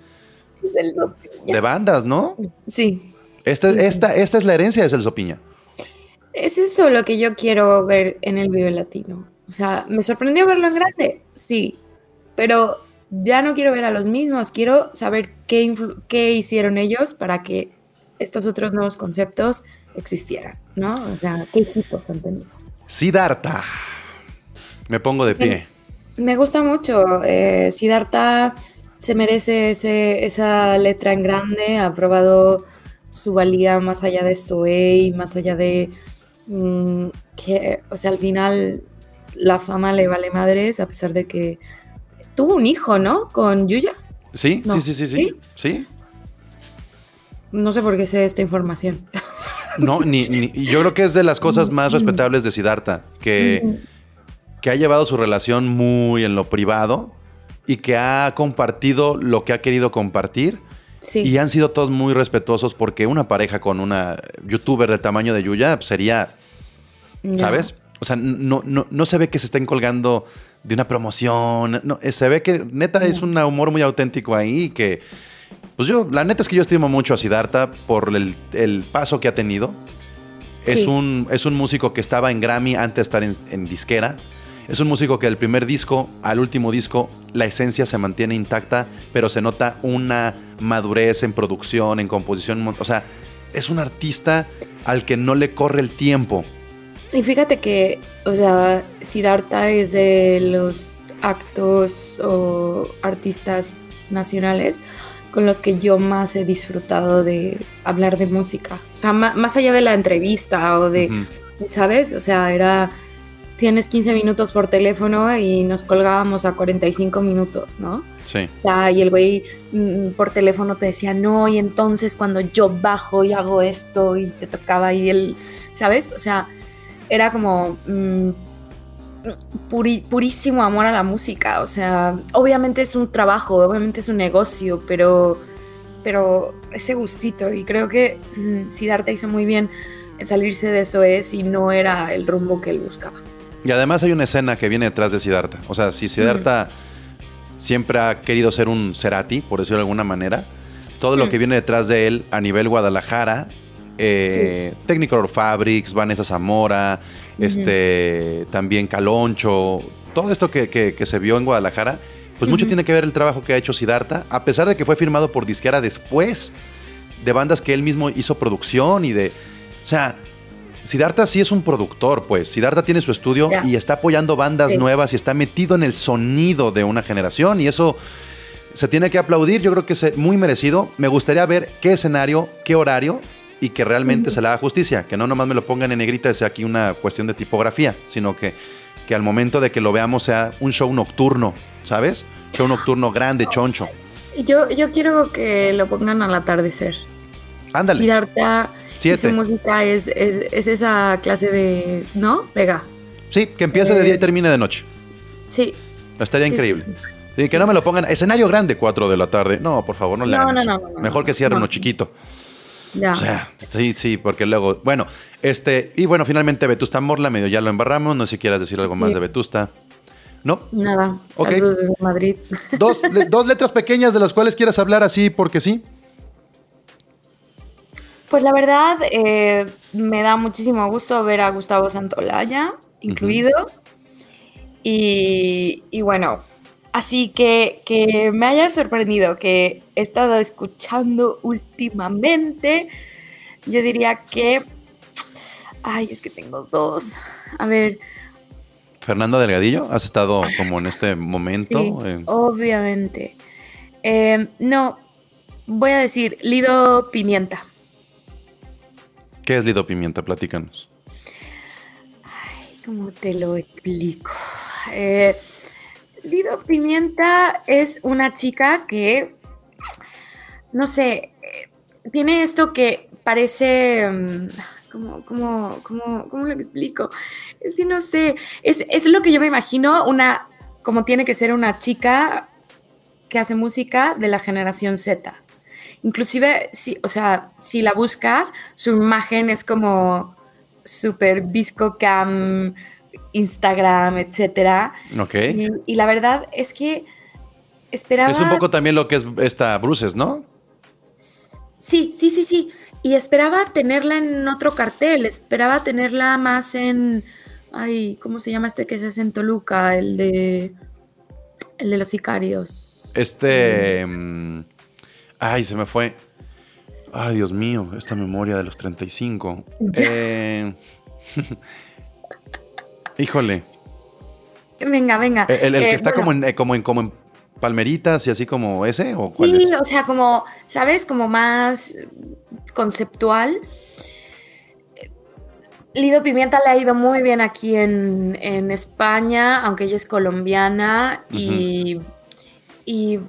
Speaker 1: de bandas, ¿no?
Speaker 2: Sí.
Speaker 1: Esta, Esta, esta es la herencia de Celso Piña.
Speaker 2: Es eso lo que yo quiero ver en el Vive Latino. O sea, me sorprendió verlo en grande, sí, pero ya no quiero ver a los mismos, quiero saber qué, qué hicieron ellos para que estos otros nuevos conceptos existieran, ¿no? O sea, qué equipos han tenido.
Speaker 1: Siddhartha. Me pongo de pie.
Speaker 2: Me, gusta mucho. Eh, Siddhartha se merece esa letra en grande, ha probado su valía más allá de Zoe, más allá de mm, que, o sea, al final la fama le vale madres, a pesar de que tuvo un hijo, ¿no? Con Yuya.
Speaker 1: Sí, sí, sí, sí, sí, sí.
Speaker 2: No sé por qué sé esta información.
Speaker 1: No, ni, yo creo que es de las cosas más respetables de Siddhartha, que, que ha llevado su relación muy en lo privado y que ha compartido lo que ha querido compartir. Y han sido todos muy respetuosos porque una pareja con una youtuber del tamaño de Yuya sería, ¿sabes? O sea, no, no, no se ve que se estén colgando de una promoción. No, se ve que neta es un humor muy auténtico ahí que pues yo, la neta es que yo estimo mucho a Siddhartha por el, paso que ha tenido. Es, un, es un músico que estaba en Grammy antes de estar en, disquera. Es un músico que del primer disco al último disco la esencia se mantiene intacta, pero se nota una madurez en producción, en composición. O sea, es un artista al que no le corre el tiempo.
Speaker 2: Y fíjate que, o sea, Siddhartha es de los actos o artistas nacionales con los que yo más he disfrutado de hablar de música. O sea, más, allá de la entrevista o de, ¿sabes? O sea, era, tienes 15 minutos por teléfono y nos colgábamos a 45 minutos, ¿no?
Speaker 1: Sí.
Speaker 2: O sea, y el güey mm, por teléfono te decía, no, y entonces cuando yo bajo y hago esto y te tocaba y él, ¿sabes? O sea, era como... Mm, purísimo amor a la música. O sea, obviamente es un trabajo, obviamente es un negocio, pero, pero ese gustito. Y creo que mm, Siddhartha hizo muy bien en salirse de eso es y no era el rumbo que él buscaba.
Speaker 1: Y además hay una escena que viene detrás de Siddhartha. O sea, si Siddhartha siempre ha querido ser un Cerati, por decirlo de alguna manera, todo lo que viene detrás de él a nivel Guadalajara eh, Technicolor Fabrics, Vanessa Zamora, este, también Caloncho, todo esto que, se vio en Guadalajara, pues mucho tiene que ver el trabajo que ha hecho Siddhartha, a pesar de que fue firmado por disquera después de bandas que él mismo hizo producción y de... O sea, Siddhartha sí es un productor, pues. Siddhartha tiene su estudio y está apoyando bandas nuevas y está metido en el sonido de una generación y eso se tiene que aplaudir. Yo creo que es muy merecido. Me gustaría ver qué escenario, qué horario y que realmente se le haga justicia, que no nomás me lo pongan en negrita y sea aquí una cuestión de tipografía, sino que, que al momento de que lo veamos sea un show nocturno, ¿sabes? Show nocturno grande, choncho.
Speaker 2: Yo, yo quiero que lo pongan al atardecer.
Speaker 1: Ándale.
Speaker 2: Siddhartha sí, su música es, es, esa clase de, ¿no? Pega.
Speaker 1: Sí, que empiece de día y eh, termine de noche.
Speaker 2: Sí.
Speaker 1: Estaría increíble. y que no me lo pongan. Escenario grande, 4 de la tarde. No, por favor, no le hagan no, no, Mejor que cierren uno chiquito. O sea, sí, sí, porque luego, bueno, este, y bueno, finalmente Vetusta Morla, medio ya lo embarramos, no sé si quieras decir algo más de Vetusta. ¿No?
Speaker 2: Nada. Saludos desde Madrid.
Speaker 1: Dos, dos letras pequeñas de las cuales quieras hablar así porque sí.
Speaker 2: Pues la verdad, me da muchísimo gusto ver a Gustavo Santolaya incluido. Y, y bueno, así que que me haya sorprendido que he estado escuchando últimamente, yo diría que... Ay, es que tengo dos. A ver,
Speaker 1: Fernanda Delgadillo, ¿has estado como en este momento?
Speaker 2: sí,
Speaker 1: Eh,
Speaker 2: obviamente. Eh, no, voy a decir Lido Pimienta.
Speaker 1: ¿Qué es Lido Pimienta? Platícanos.
Speaker 2: Ay, ¿Cómo te lo explico? Eh, Lido Pimienta es una chica que, no sé, eh, tiene esto que parece... mm, ¿Cómo, cómo, cómo, cómo lo explico? Es que no sé, es, es lo que yo me imagino, una, como tiene que ser una chica que hace música de la generación Z. Inclusive, si, o sea, si la buscas, su imagen es como super visco cam, Instagram, etcétera.
Speaker 1: Ok.
Speaker 2: Y, y la verdad es que esperaba.
Speaker 1: Es un poco también lo que es esta Bruces, ¿no?
Speaker 2: Sí, sí, sí, sí. Y esperaba tenerla en otro cartel. Esperaba tenerla más en. Ay, ¿cómo se llama este que se hace en Toluca? El de. El de los sicarios.
Speaker 1: Este. mm, ay, se me fue. Ay, Dios mío, esta memoria de los 35.
Speaker 2: Ya.
Speaker 1: Eh, híjole.
Speaker 2: Venga, venga.
Speaker 1: El, el que
Speaker 2: Eh,
Speaker 1: está
Speaker 2: bueno,
Speaker 1: como, en, eh, como, en, como en palmeritas y así como ese, ¿o cuál
Speaker 2: Sí,
Speaker 1: es?
Speaker 2: o sea, como, ¿sabes? Como más conceptual. Lido Pimienta le ha ido muy bien aquí en, en España, aunque ella es colombiana y, y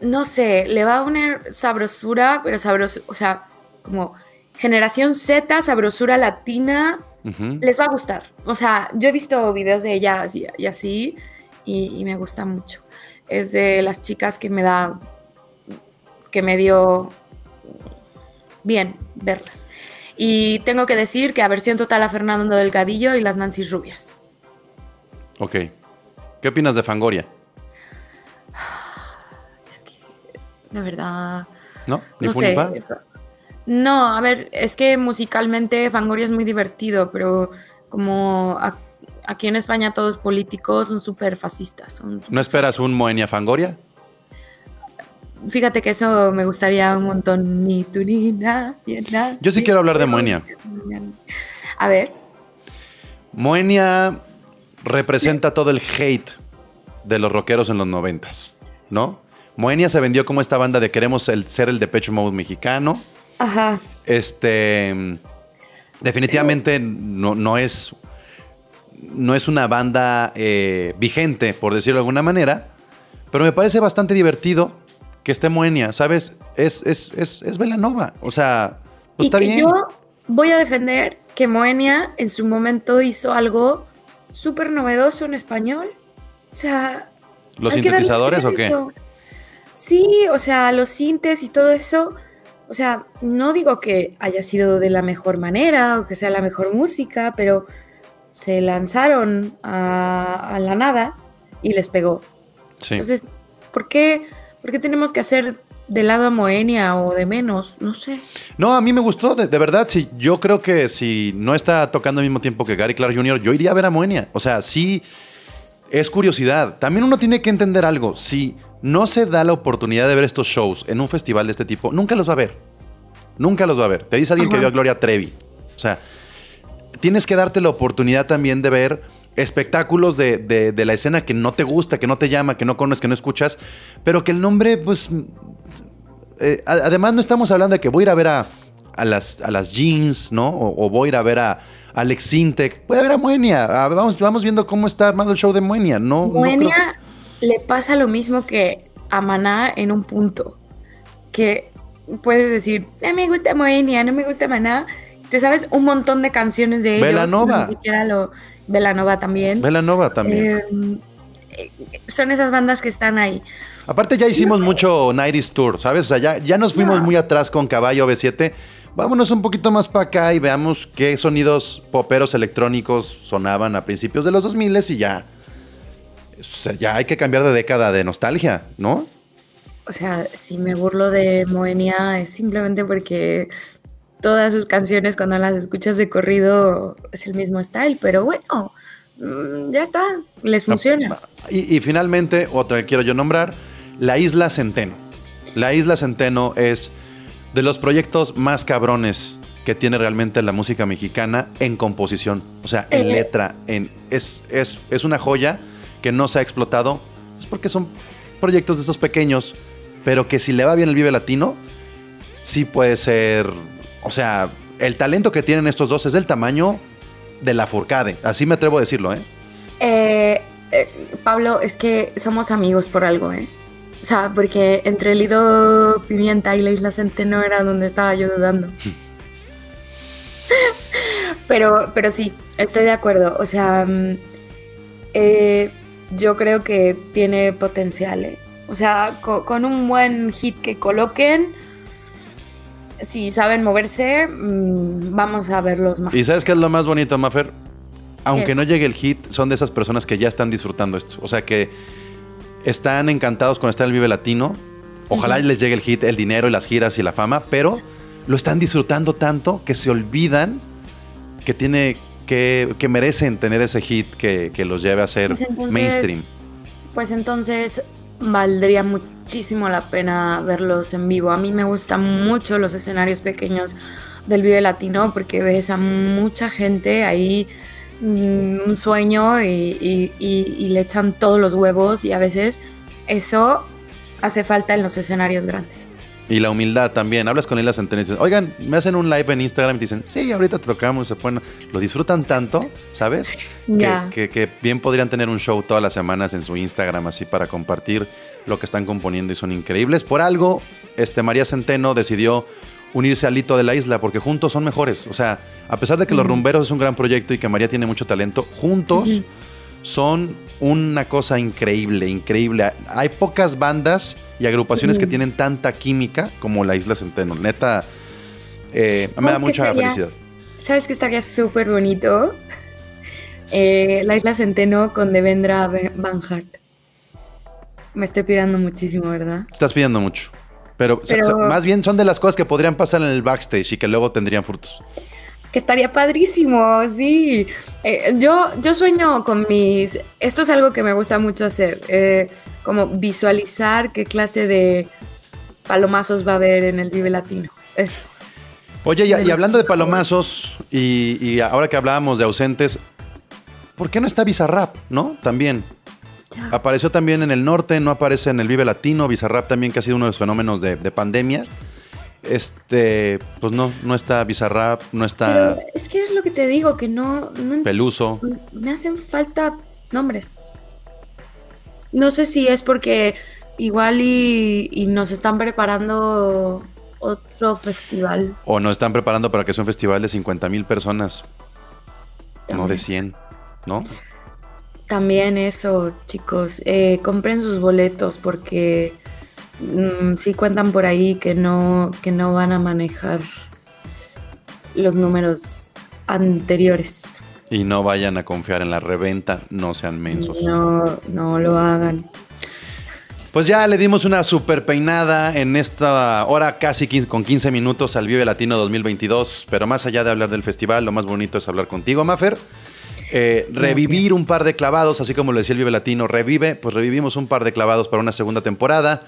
Speaker 2: no sé, le va a poner sabrosura, pero sabrosura, o sea, como generación Z, sabrosura latina, Les va a gustar. O sea, yo he visto videos de ella y, y así y, y me gusta mucho. Es de las chicas que me da, que me dio bien verlas. Y tengo que decir que a versión total a Fernando Delgadillo y las Nancy Rubias.
Speaker 1: Ok. ¿Qué opinas de Fangoria?
Speaker 2: Es que, de verdad,
Speaker 1: ¿No? ¿Ni
Speaker 2: no sé. No, a ver, es que musicalmente Fangoria es muy divertido, pero como a- aquí en España todos políticos son súper fascistas. Son
Speaker 1: ¿No esperas un Moenia Fangoria?
Speaker 2: Fíjate que eso me gustaría un montón. Ni tú ni nadie.
Speaker 1: Yo sí quiero hablar de Moenia.
Speaker 2: A ver,
Speaker 1: Moenia representa todo el hate de los rockeros en los noventas, ¿no? Moenia se vendió como esta banda de queremos el- ser el Depeche Mode mexicano.
Speaker 2: Ajá.
Speaker 1: Este. Definitivamente no, no es. No es una banda eh, vigente, por decirlo de alguna manera. Pero me parece bastante divertido que esté Moenia, ¿sabes? Es, es, es, es Belanova. O sea, pues
Speaker 2: y
Speaker 1: está
Speaker 2: que
Speaker 1: bien.
Speaker 2: yo voy a defender que Moenia en su momento hizo algo súper novedoso en español. O sea,
Speaker 1: ¿Los sintetizadores o qué?
Speaker 2: Sí, o sea, los sintes y todo eso. O sea, no digo que haya sido de la mejor manera o que sea la mejor música, pero se lanzaron a, a la nada y les pegó.
Speaker 1: Sí.
Speaker 2: Entonces, ¿por qué, ¿por qué tenemos que hacer de lado a Moenia o de menos? No sé.
Speaker 1: No, a mí me gustó, de, de verdad. Sí, yo creo que si no está tocando al mismo tiempo que Gary Clark Jr., yo iría a ver a Moenia. O sea, sí es curiosidad. También uno tiene que entender algo. Si no se da la oportunidad de ver estos shows en un festival de este tipo, nunca los va a ver. Nunca los va a ver. Te dice alguien que vio a Gloria Trevi. O sea, tienes que darte la oportunidad también de ver espectáculos de, de- de la escena que no te gusta, que no te llama, que no conoces, que no escuchas, pero que el nombre, pues, eh, además no estamos hablando de que voy a ir a ver a, a las, a las jeans, ¿no? O, o voy a ir a ver a Alex Sintek. Voy a ver a Moenia. Vamos, vamos viendo cómo está armado el show de Moenia. No, no creo-
Speaker 2: Moenia le pasa lo mismo que a Maná en un punto. Que puedes decir, no me gusta Moenia, no me gusta Maná. Te sabes un montón de canciones de ellos. Ni siquiera lo. Belanova también.
Speaker 1: Belanova también.
Speaker 2: Eh, eh, son esas bandas que están ahí.
Speaker 1: Aparte ya hicimos mucho 90s Tour, ¿sabes? O sea, ya, ya nos fuimos
Speaker 2: No.
Speaker 1: muy atrás con Caballo B7. Vámonos un poquito más para acá y veamos qué sonidos poperos electrónicos sonaban a principios de los 2000 y ya. o sea, ya hay que cambiar de década de nostalgia, ¿no?
Speaker 2: O sea, si me burlo de Moenia es simplemente porque todas sus canciones cuando las escuchas de corrido es el mismo style, pero bueno, mm, ya está, les funciona.
Speaker 1: Y, y finalmente, otra que quiero yo nombrar, la Isla Centeno. La Isla Centeno es de los proyectos más cabrones que tiene realmente la música mexicana en composición, o sea, en
Speaker 2: Eh.
Speaker 1: letra, en es, es, es una joya que no se ha explotado, pues porque son proyectos de esos pequeños, pero que si le va bien el Vive Latino, sí puede ser, o sea, el talento que tienen estos dos es del tamaño de la Furcade, así me atrevo a decirlo, ¿eh?
Speaker 2: Eh, eh, Pablo, es que somos amigos por algo, ¿eh? O sea, porque entre el Lido Pimienta y la Isla Centeno era donde estaba yo dudando. pero, pero sí, estoy de acuerdo. O sea, mm, eh, yo creo que tiene potencial. ¿eh? O sea, co- con un buen hit que coloquen, si saben moverse, mm, vamos a verlos más.
Speaker 1: ¿Y sabes qué es lo más bonito, Mafer? Aunque
Speaker 2: ¿Qué?
Speaker 1: no llegue el hit, son de esas personas que ya están disfrutando esto. O sea, que están encantados con estar en el Vive Latino. Ojalá les llegue el hit, el dinero y las giras y la fama, pero lo están disfrutando tanto que se olvidan que tiene que, que merecen tener ese hit que, que los lleve a ser
Speaker 2: Pues entonces-
Speaker 1: mainstream.
Speaker 2: Pues entonces valdría muchísimo la pena verlos en vivo. A mí me gustan mucho los escenarios pequeños del Vive Latino porque ves a mucha gente ahí un sueño y, y- y- y le echan todos los huevos y a veces eso hace falta en los escenarios grandes.
Speaker 1: Y la humildad también. Hablas con Isla Centeno y dices, oigan, me hacen un live en Instagram y te dicen, sí, ahorita te tocamos. Se ponen, lo disfrutan tanto, ¿sabes? Que- que bien podrían tener un show todas las semanas en su Instagram así para compartir lo que están componiendo y son increíbles. Por algo, este María Centeno decidió unirse al hito de la isla porque juntos son mejores. O sea, a pesar de que Los. Rumberos es un gran proyecto y que María tiene mucho talento, juntos son una cosa increíble, increíble. Hay pocas bandas y agrupaciones que tienen tanta química como la Isla Centeno. Neta, eh, me da
Speaker 2: ¿Cómo que
Speaker 1: mucha
Speaker 2: estaría?
Speaker 1: felicidad.
Speaker 2: ¿Sabes que estaría súper bonito? Eh, la Isla Centeno con Devendra Van Hart. Me estoy pirando muchísimo, ¿verdad?
Speaker 1: Estás pidiendo mucho. Pero, o sea,
Speaker 2: Pero-
Speaker 1: más bien son de las cosas que podrían pasar en el backstage y que luego tendrían frutos.
Speaker 2: Que estaría padrísimo, sí. Eh, yo, yo sueño con mis... Esto es algo que me gusta mucho hacer, eh, como visualizar qué clase de palomazos va a haber en el Vive Latino. Es...
Speaker 1: Oye, y, hablando de palomazos, y, y ahora que hablábamos de ausentes, ¿por qué no está Bizarrap, no? También. Apareció también en el norte, no aparece en el Vive Latino. Bizarrap también, que ha sido uno de los fenómenos de, de pandemia. Este, pues no, no está Bizarrap, no está
Speaker 2: Pero es que es lo que te digo, que no, no
Speaker 1: Peluso.
Speaker 2: me hacen falta nombres. No sé si es porque igual y, y nos están preparando otro festival.
Speaker 1: O no están preparando para que sea un festival de 50 mil personas, no de
Speaker 2: También.
Speaker 1: 100, ¿no?
Speaker 2: También eso, chicos, eh, compren sus boletos porque mm, sí cuentan por ahí que no, que no van a manejar los números anteriores.
Speaker 1: Y no vayan a confiar en la reventa, no sean mensos.
Speaker 2: No, no lo hagan.
Speaker 1: Pues ya le dimos una super peinada en esta hora casi 15 con 15 minutos al Vive Latino 2022. Pero más allá de hablar del festival, lo más bonito es hablar contigo, Mafer. Eh, revivir un par de clavados, así como lo decía el Vive Latino, revive, pues revivimos un par de clavados para una segunda temporada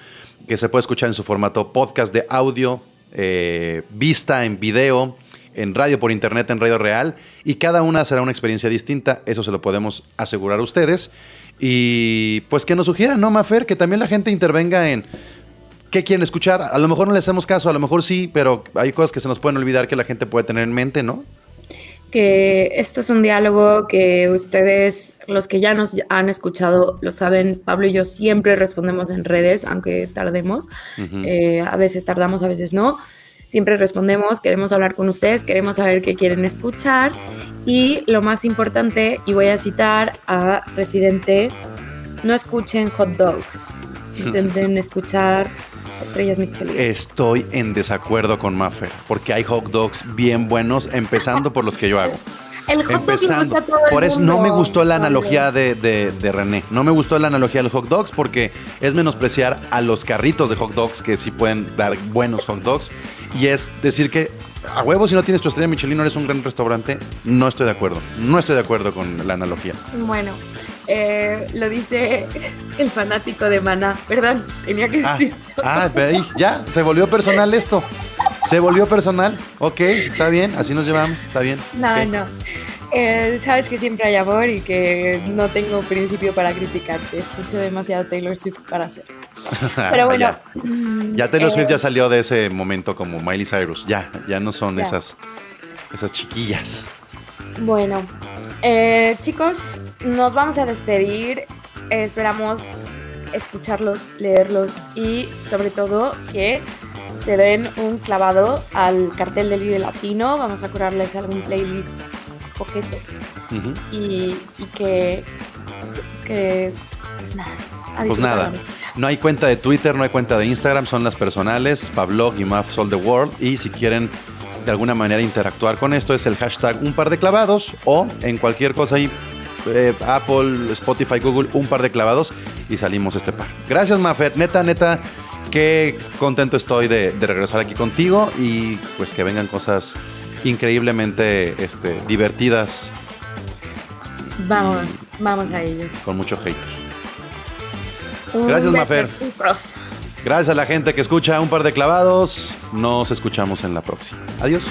Speaker 1: que se puede escuchar en su formato podcast de audio, eh, vista en video, en radio por internet, en radio real, y cada una será una experiencia distinta, eso se lo podemos asegurar a ustedes. Y pues que nos sugieran, ¿no, Mafer? Que también la gente intervenga en qué quieren escuchar. A lo mejor no les hacemos caso, a lo mejor sí, pero hay cosas que se nos pueden olvidar que la gente puede tener en mente, ¿no?
Speaker 2: Que esto es un diálogo que ustedes, los que ya nos han escuchado, lo saben. Pablo y yo siempre respondemos en redes, aunque tardemos.
Speaker 1: Ujú.
Speaker 2: Eh, a veces tardamos, a veces no. Siempre respondemos, queremos hablar con ustedes, queremos saber qué quieren escuchar. Y lo más importante, y voy a citar a Residente, no escuchen hot dogs, intenten escuchar estrellas Michelin.
Speaker 1: Estoy en desacuerdo con Maffer, porque hay hot dogs bien buenos, empezando por los que yo hago.
Speaker 2: El hot dog
Speaker 1: Empezando.
Speaker 2: gusta a todo el
Speaker 1: Por eso no me gustó la analogía de, de- de René. No me gustó la analogía de los hot dogs porque es menospreciar a los carritos de hot dogs que sí pueden dar buenos hot dogs. Y es decir que a huevo, si no tienes tu estrella Michelin, no eres un gran restaurante. No estoy de acuerdo. No estoy de acuerdo con la analogía.
Speaker 2: Bueno, eh, lo dice el fanático de Maná. Perdón, tenía que
Speaker 1: Ah,
Speaker 2: decir.
Speaker 1: ah, pero ahí, ya, se volvió personal esto. Se volvió personal. Ok, está bien, así nos llevamos, está bien.
Speaker 2: No, no. Eh, sabes que siempre hay amor y que no tengo principio para criticarte. Escucho demasiado Taylor Swift para hacerlo. Pero bueno.
Speaker 1: Ah, ya,
Speaker 2: mm,
Speaker 1: ya Taylor
Speaker 2: eh,
Speaker 1: Swift ya salió de ese momento como Miley Cyrus. Ya, ya no son
Speaker 2: Ya.
Speaker 1: esas, esas chiquillas.
Speaker 2: Bueno, eh, chicos, nos vamos a despedir. Esperamos escucharlos, leerlos y sobre todo que se den un clavado al cartel del Vive Latino. Vamos a curarles algún playlist coqueto
Speaker 1: Ujú.
Speaker 2: y, y que, pues, que, pues nada.
Speaker 1: Pues nada, no hay cuenta de Twitter, no hay cuenta de Instagram, son las personales, Pablog y Maf Sol the World. Y si quieren de alguna manera interactuar con esto, es el hashtag un par de clavados o en cualquier cosa ahí, eh, Apple, Spotify, Google, un par de clavados y salimos este par. Gracias, Mafer. Neta, neta, qué contento estoy de, de regresar aquí contigo y pues que vengan cosas increíblemente este, divertidas
Speaker 2: Vamos, vamos a ello.
Speaker 1: con mucho hater.
Speaker 2: Un
Speaker 1: Gracias, Mafer. Gracias a la gente que escucha un par de clavados. Nos escuchamos en la próxima. Adiós.